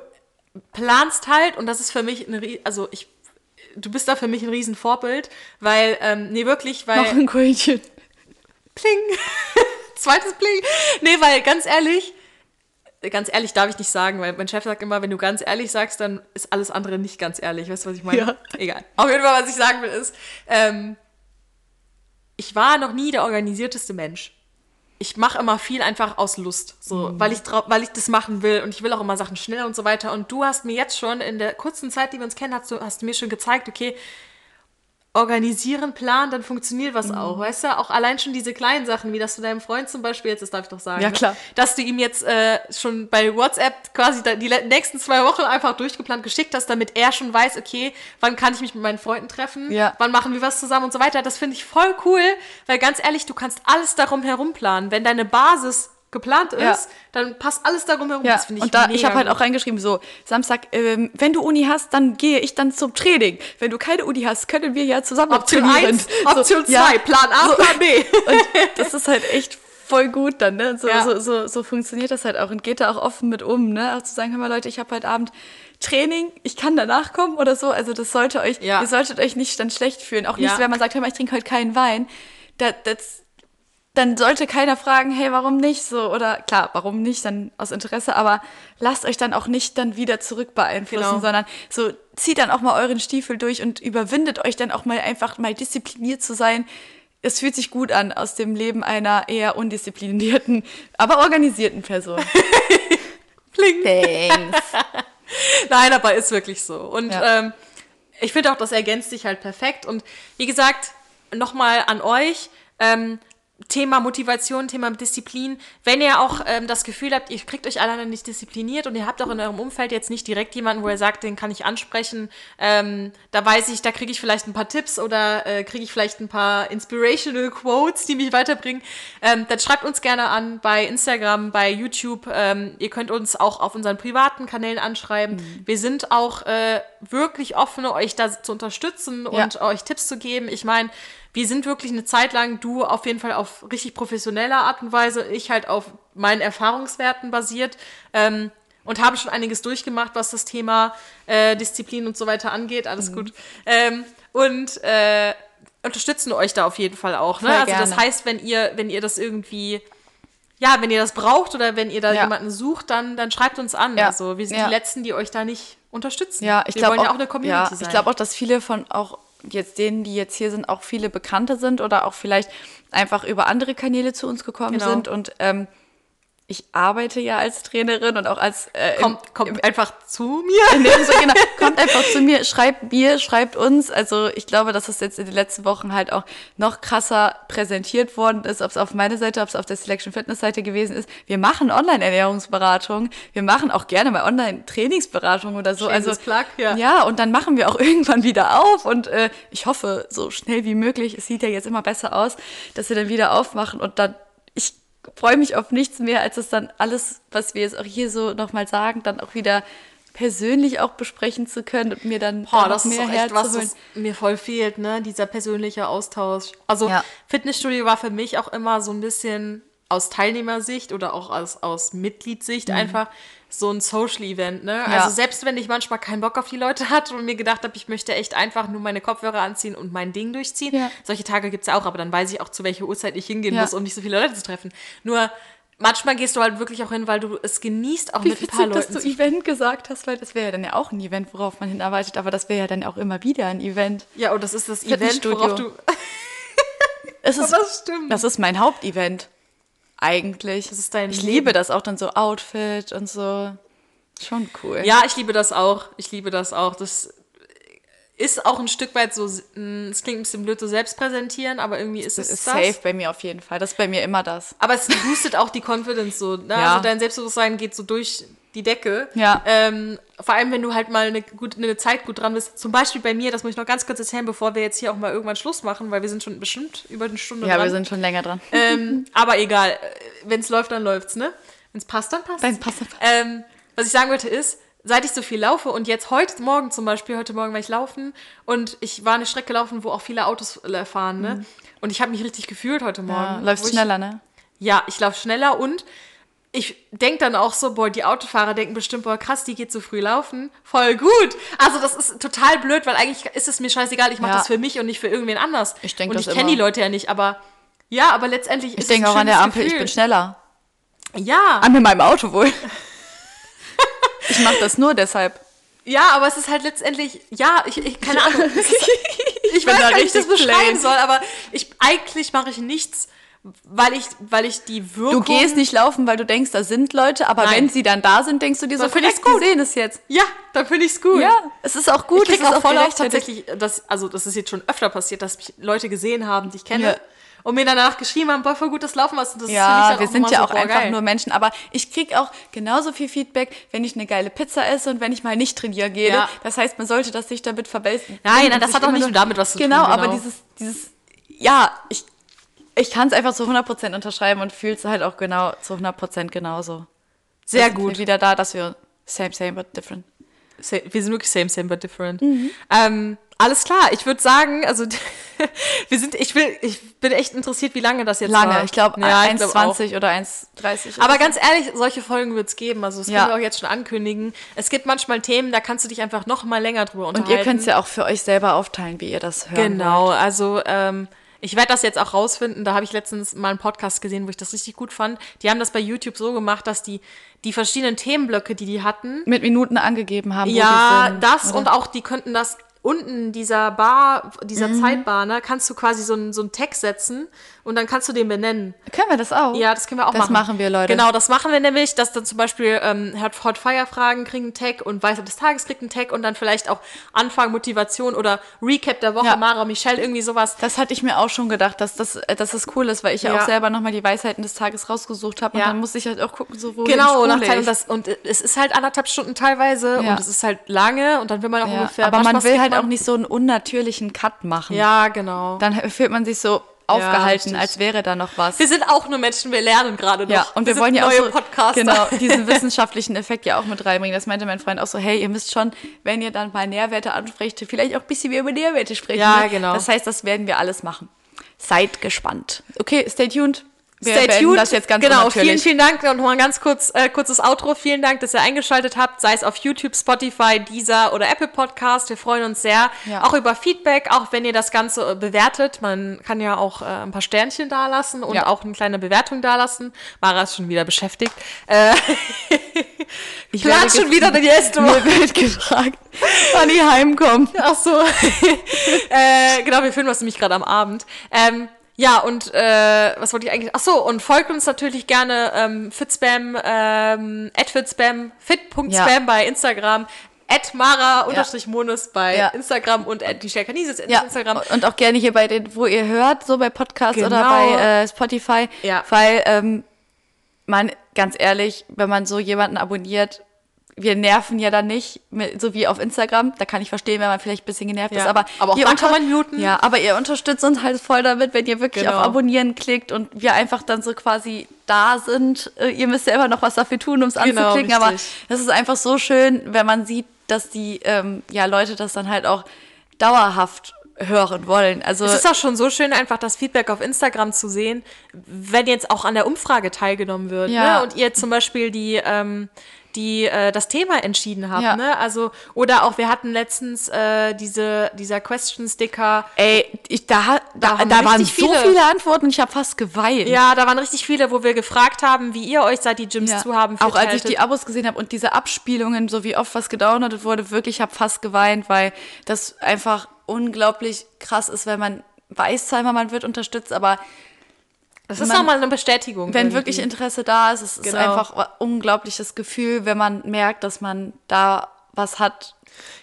planst halt, und das ist für mich, eine, also ich, du bist da für mich ein Riesenvorbild, weil, ähm, nee, wirklich, weil. Noch ein Krönchen. Pling. Zweites Pling. Nee, weil ganz ehrlich, ganz ehrlich darf ich nicht sagen, weil mein Chef sagt immer, wenn du ganz ehrlich sagst, dann ist alles andere nicht ganz ehrlich. Weißt du, was ich meine? Ja. Egal. Auf jeden Fall, was ich sagen will, ist, ähm, ich war noch nie der organisierteste Mensch. Ich mache immer viel einfach aus Lust, so, weil, ich weil ich das machen will und ich will auch immer Sachen schnell und so weiter. Und du hast mir jetzt schon in der kurzen Zeit, die wir uns kennen, hast du, hast du mir schon gezeigt, okay, organisieren, planen, dann funktioniert was auch, Mhm. weißt du? Auch allein schon diese kleinen Sachen, wie dass du deinem Freund zum Beispiel, jetzt das darf ich doch sagen, Ja, ne? klar. dass du ihm jetzt äh, schon bei WhatsApp quasi die nächsten zwei Wochen einfach durchgeplant geschickt hast, damit er schon weiß, okay, wann kann ich mich mit meinen Freunden treffen, Ja. wann machen wir was zusammen und so weiter. Das finde ich voll cool, weil ganz ehrlich, du kannst alles darum herum planen. Wenn deine Basis geplant ist, Ja. dann passt alles darum herum. Ja, das finde ich und da, ich mega habe halt auch reingeschrieben, so, Samstag, ähm, wenn du Uni hast, dann gehe ich dann zum Training. Wenn du keine Uni hast, können wir ja zusammen Option trainieren. 1, Option 2, ja, Plan A, so. Plan B. Und das ist halt echt voll gut dann, ne? So, Ja. so, so, so funktioniert das halt auch und geht da auch offen mit um, ne? Auch zu sagen, hör mal Leute, ich habe heute Abend Training, ich kann danach kommen oder so. Also das sollte euch, Ja. ihr solltet euch nicht dann schlecht fühlen. Auch nicht, Ja. wenn man sagt, hör mal, ich trinke heute keinen Wein. Das, das dann sollte keiner fragen, hey, warum nicht so? Oder klar, warum nicht, dann aus Interesse, aber lasst euch dann auch nicht dann wieder zurück beeinflussen, Genau. sondern so zieht dann auch mal euren Stiefel durch und überwindet euch dann auch mal einfach mal diszipliniert zu sein. Es fühlt sich gut an aus dem Leben einer eher undisziplinierten, aber organisierten Person. Kling. Thanks. Nein, aber ist wirklich so. Und Ja. ähm, ich finde auch, das ergänzt sich halt perfekt. Und wie gesagt, nochmal an euch. Ähm, Thema Motivation, Thema Disziplin. Wenn ihr auch ähm, das Gefühl habt, ihr kriegt euch alleine nicht diszipliniert und ihr habt auch in eurem Umfeld jetzt nicht direkt jemanden, wo ihr sagt, den kann ich ansprechen, ähm, da weiß ich, da kriege ich vielleicht ein paar Tipps oder äh, kriege ich vielleicht ein paar inspirational Quotes, die mich weiterbringen, ähm, dann schreibt uns gerne an bei Instagram, bei YouTube. Ähm, ihr könnt uns auch auf unseren privaten Kanälen anschreiben. Mhm. Wir sind auch äh, wirklich offen, euch da zu unterstützen Ja. und euch Tipps zu geben. Ich meine, wir sind wirklich eine Zeit lang, du auf jeden Fall auf richtig professioneller Art und Weise, ich halt auf meinen Erfahrungswerten basiert ähm, und habe schon einiges durchgemacht, was das Thema äh, Disziplin und so weiter angeht. Alles gut. Ähm, und äh, unterstützen euch da auf jeden Fall auch. Ne? Voll Also das gerne. heißt, wenn ihr, wenn ihr das irgendwie ja, wenn ihr das braucht oder wenn ihr da Ja. jemanden sucht, dann, dann schreibt uns an. Ja. Also wir sind Ja. die Letzten, die euch da nicht unterstützen. Ja, ich wir glaube wollen auch, ja auch eine Community ja, sein. Ich glaube auch, dass viele von auch jetzt denen, die jetzt hier sind, auch viele Bekannte sind oder auch vielleicht einfach über andere Kanäle zu uns gekommen Genau. sind. Und ähm, ich arbeite ja als Trainerin und auch als äh, im- kommt, kommt einfach zu mir. So genau. Kommt einfach zu mir, schreibt mir, schreibt uns. Also ich glaube, dass es jetzt in den letzten Wochen halt auch noch krasser präsentiert worden ist, ob es auf meiner Seite, ob es auf der Selection Fitness Seite gewesen ist. Wir machen Online-Ernährungsberatung. Wir machen auch gerne mal Online-Trainingsberatung oder so. Shameless also plug, ja. ja, und dann machen wir auch irgendwann wieder auf und äh, ich hoffe so schnell wie möglich. Es sieht ja jetzt immer besser aus, dass wir dann wieder aufmachen und dann freue mich auf nichts mehr, als es dann alles, was wir jetzt auch hier so nochmal sagen, dann auch wieder persönlich auch besprechen zu können und mir dann Boah, da noch das ist mehr auch echt was, was mir voll fehlt, ne? Dieser persönliche Austausch. Also Ja. Fitnessstudio war für mich auch immer so ein bisschen aus Teilnehmersicht oder auch aus, aus Mitgliedssicht einfach so ein Social-Event, ne? Ja. Also selbst wenn ich manchmal keinen Bock auf die Leute hatte und mir gedacht habe, ich möchte echt einfach nur meine Kopfhörer anziehen und mein Ding durchziehen. Ja. Solche Tage gibt's ja auch, aber dann weiß ich auch, zu welcher Uhrzeit ich hingehen Ja. muss, um nicht so viele Leute zu treffen. Nur manchmal gehst du halt wirklich auch hin, weil du es genießt, auch Wie mit ein paar dass Leuten du zu Event gesagt hast, weil das wäre ja dann ja auch ein Event, worauf man hinarbeitet, aber das wäre ja dann auch immer wieder ein Event. Ja, und das ist das Event, worauf du. Es ist, das stimmt. Das ist mein Hauptevent. Eigentlich. Das ist dein ich Leben. liebe das auch dann so Outfit und so. Schon cool. Ja, ich liebe das auch. Ich liebe das auch. Das ist auch ein Stück weit so, mh, es klingt ein bisschen blöd, so selbst präsentieren, aber irgendwie ist das es ist das. safe bei mir auf jeden Fall. Das ist bei mir immer das. Aber es boostet auch die Confidence so. Ne? Ja. Also dein Selbstbewusstsein geht so durch die Decke. Ja. Ähm, vor allem, wenn du halt mal eine, gut, eine Zeit gut dran bist. Zum Beispiel bei mir, das muss ich noch ganz kurz erzählen, bevor wir jetzt hier auch mal irgendwann Schluss machen, weil wir sind schon bestimmt über eine Stunde Ja, dran. wir sind schon länger dran. Ähm, aber egal, wenn es läuft, dann läuft's, ne? Wenn es passt, dann passt. Dann passt, dann passt. Ähm, was ich sagen wollte ist, seit ich so viel laufe und jetzt heute Morgen zum Beispiel, heute Morgen war ich laufen und ich war eine Strecke laufen, wo auch viele Autos äh, fahren, ne? Und ich habe mich richtig gefühlt heute Morgen. Mhm. Ja, läufst wo ich- schneller, ne? Ja, ich laufe schneller und ich denke dann auch so, boah, die Autofahrer denken bestimmt, boah, krass, die geht so früh laufen. Voll gut. Also das ist total blöd, weil eigentlich ist es mir scheißegal, ich mache Ja. das für mich und nicht für irgendwen anders. Ich denk Und das ich kenne die Leute ja nicht, aber ja, aber letztendlich Ich ist denke es auch ein an der Ampel, ich Gefühl. bin schneller. Ja, An mit meinem Auto wohl. ich mache das nur deshalb. ja, aber es ist halt letztendlich, ja, ich, ich keine Ahnung. Ist, ich bin weiß gar nicht, wie ich das beschreiben plain. soll, aber ich, eigentlich mache ich nichts, weil ich, weil ich die Du Wirkung... gehst nicht laufen, weil du denkst, da sind Leute, aber Nein. wenn sie dann da sind, denkst du dir so, Dann find ich's korrekt, gut. sehen es jetzt. Ja, dann finde ich es gut. Ja, es ist auch gut. ich krieg es ist auch voll oft tatsächlich, das, also das ist jetzt schon öfter passiert, dass mich Leute gesehen haben, die ich kenne. Ja. Und mir danach geschrieben haben, boah, voll gut das Laufen was. Das Ja, finde ich wir auch sind ja so, auch boah, einfach geil. nur Menschen. Aber ich krieg auch genauso viel Feedback, wenn ich eine geile Pizza esse und wenn ich mal nicht trainieren gehe. Ja. Das heißt, man sollte das sich damit verbessern. Nein, nein, das hat auch nicht nur damit was zu tun, Genau, genau. aber dieses, dieses, ja, ich, ich kann es einfach zu 100% unterschreiben und fühle es halt auch genau zu 100% genauso. Sehr sind gut. Wieder da, dass wir same, same, but different. Sa- Wir sind wirklich same, same, but different. Mhm. Ähm, alles klar, ich würde sagen, also wir sind, ich will, ich bin echt interessiert, wie lange das jetzt Lange, war. ich glaube Ja, ich glaub auch. 1,20 oder 1,30. Aber ganz ehrlich, solche Folgen wird es geben. Also das Ja. können wir auch jetzt schon ankündigen. Es gibt manchmal Themen, da kannst du dich einfach noch mal länger drüber und unterhalten. ihr könnt es ja auch für euch selber aufteilen, wie ihr das hören Genau, also ähm, Ich werde das jetzt auch rausfinden. Da habe ich letztens mal einen Podcast gesehen, wo ich das richtig gut fand. Die haben das bei YouTube so gemacht, dass die die verschiedenen Themenblöcke, die die hatten, Mit Minuten angegeben haben. ja, sind, das oder? und auch die könnten das unten dieser Bar, dieser Mhm. Zeitbar, ne, kannst du quasi so einen so einen Text setzen und dann kannst du den benennen. Können wir das auch? Ja, das können wir auch Das machen. machen wir, Leute. Genau, das machen wir nämlich, dass dann zum Beispiel ähm, Hot Fire Fragen kriegen einen Tag und Weisheit des Tages kriegt einen Tag und dann vielleicht auch Anfang, Motivation oder Recap der Woche, Ja. Mara, Michelle, irgendwie sowas. Das hatte ich mir auch schon gedacht, dass das, äh, dass das cool ist, weil ich ja, Ja. auch selber nochmal die Weisheiten des Tages rausgesucht habe. Und Ja. dann musste ich halt auch gucken, so wo Genau, nach und, das, und es ist halt anderthalb Stunden teilweise Ja. und es ist halt lange und dann will man auch ungefähr. Aber man will halt man- auch nicht so einen unnatürlichen Cut machen. Ja, genau. Dann fühlt man sich so aufgehalten, richtig. als wäre da noch was. wir sind auch nur Menschen, wir lernen gerade noch. Ja, und wir, sind wollen ja auch so, Podcaster. genau, diesen wissenschaftlichen Effekt ja auch mit reinbringen. Das meinte mein Freund auch so, hey, ihr müsst schon, wenn ihr dann mal Nährwerte ansprecht, vielleicht auch ein bisschen mehr über Nährwerte sprechen. Ja, ne? genau. Das heißt, das werden wir alles machen. Seid gespannt. Okay, stay tuned. Wir Stay tuned. das jetzt ganz genau, vielen, vielen Dank. Und noch ein ganz kurz, äh, kurzes Outro. Vielen Dank, dass ihr eingeschaltet habt, sei es auf YouTube, Spotify, Deezer oder Apple Podcast. Wir freuen uns sehr. Ja. Auch über Feedback, auch wenn ihr das Ganze äh, bewertet. Man kann ja auch äh, ein paar Sternchen dalassen und Ja. auch eine kleine Bewertung dalassen. Mara ist schon wieder beschäftigt. Äh, Ich werde schon wieder die erste Mir wird gefragt, wann ich heimkomme. Ach so. äh, genau, wir filmen das nämlich gerade am Abend. Ähm, ja, und äh, was wollte ich eigentlich? Ach so, und folgt uns natürlich gerne ähm, fitspam, ähm, at fitspam, fit.spam Ja. bei Instagram, at mara-monis bei Ja. Instagram und at Michelle Canises Ja, Instagram. und auch gerne hier bei den, wo ihr hört, so bei Podcasts oder Genau. bei äh, Spotify. Ja. Weil ähm, man, ganz ehrlich, wenn man so jemanden abonniert, wir nerven ja dann nicht, mit, so wie auf Instagram. Da kann ich verstehen, wenn man vielleicht ein bisschen genervt Ja. ist. Aber, Aber auch ihr da kann man muten. Ja, aber ihr unterstützt uns halt voll damit, wenn ihr wirklich Genau. auf Abonnieren klickt und wir einfach dann so quasi da sind. Äh, Ihr müsst ja immer noch was dafür tun, um es Genau, anzuklicken. Aber richtig. das ist einfach so schön, wenn man sieht, dass die ähm, ja, Leute das dann halt auch dauerhaft hören wollen. Also Es ist auch schon so schön, einfach das Feedback auf Instagram zu sehen, wenn jetzt auch an der Umfrage teilgenommen wird Ja. ne? und ihr zum Beispiel die, ähm, die äh, das Thema entschieden habt. Ja. Ne? Also, oder auch, wir hatten letztens äh, diese, dieser Question-Sticker. Ey, ich, da, da, haben da, waren richtig so viele- viele Antworten ich habe fast geweint. Ja, da waren richtig viele, wo wir gefragt haben, wie ihr euch seit die Gyms Ja. zu haben. Auch als ich die Abos gesehen habe und diese Abspielungen, so wie oft was gedownloadet wurde, wirklich, ich habe fast geweint, weil das einfach unglaublich krass ist, wenn man weiß zwar immer, man wird unterstützt, aber Das ist man- auch mal eine Bestätigung. wenn irgendwie. wirklich Interesse da ist, es ist Genau. einfach ein unglaubliches Gefühl, wenn man merkt, dass man da was hat.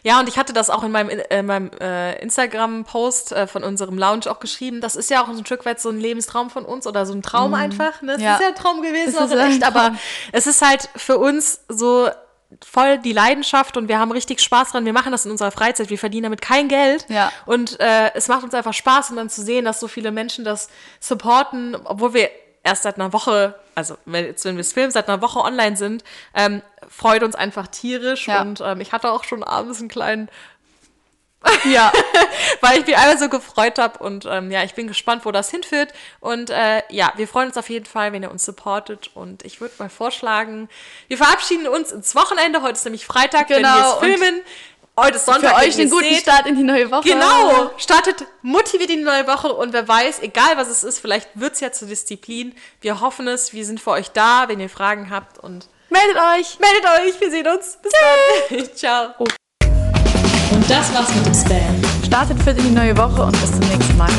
Ja, und ich hatte das auch in meinem, äh, meinem äh, Instagram-Post äh, von unserem Lounge auch geschrieben. Das ist ja auch ein Stück weit so ein Lebenstraum von uns oder so ein Traum einfach. Ne? Mhm. Ja. ist ja ein Traum gewesen, Es auch in echt, aber es ist halt für uns so voll die Leidenschaft und wir haben richtig Spaß dran. Wir machen das in unserer Freizeit. Wir verdienen damit kein Geld. Ja. Und äh, es macht uns einfach Spaß und dann zu sehen, dass so viele Menschen das supporten, obwohl wir erst seit einer Woche, also wenn, jetzt, wenn wir es filmen, seit einer Woche online sind, ähm, freut uns einfach tierisch. Ja. Und ähm, ich hatte auch schon abends einen kleinen Ja, weil ich mich einmal so gefreut habe und ähm, ja, ich bin gespannt, wo das hinführt. Und äh, ja, wir freuen uns auf jeden Fall, wenn ihr uns supportet. Und ich würde mal vorschlagen, wir verabschieden uns ins Wochenende. Heute ist nämlich Freitag, wenn wir Genau, es filmen. Heute ist Sonntag. für euch einen guten seht. Start in die neue Woche. Genau, startet motiviert in die neue Woche und wer weiß, egal was es ist, vielleicht wird es ja zur Disziplin. Wir hoffen es, wir sind für euch da, wenn ihr Fragen habt und Meldet euch. meldet euch, wir sehen uns. Bis dann. Ciao. Und das war's mit dem Spam. Startet in die neue Woche und bis zum nächsten Mal.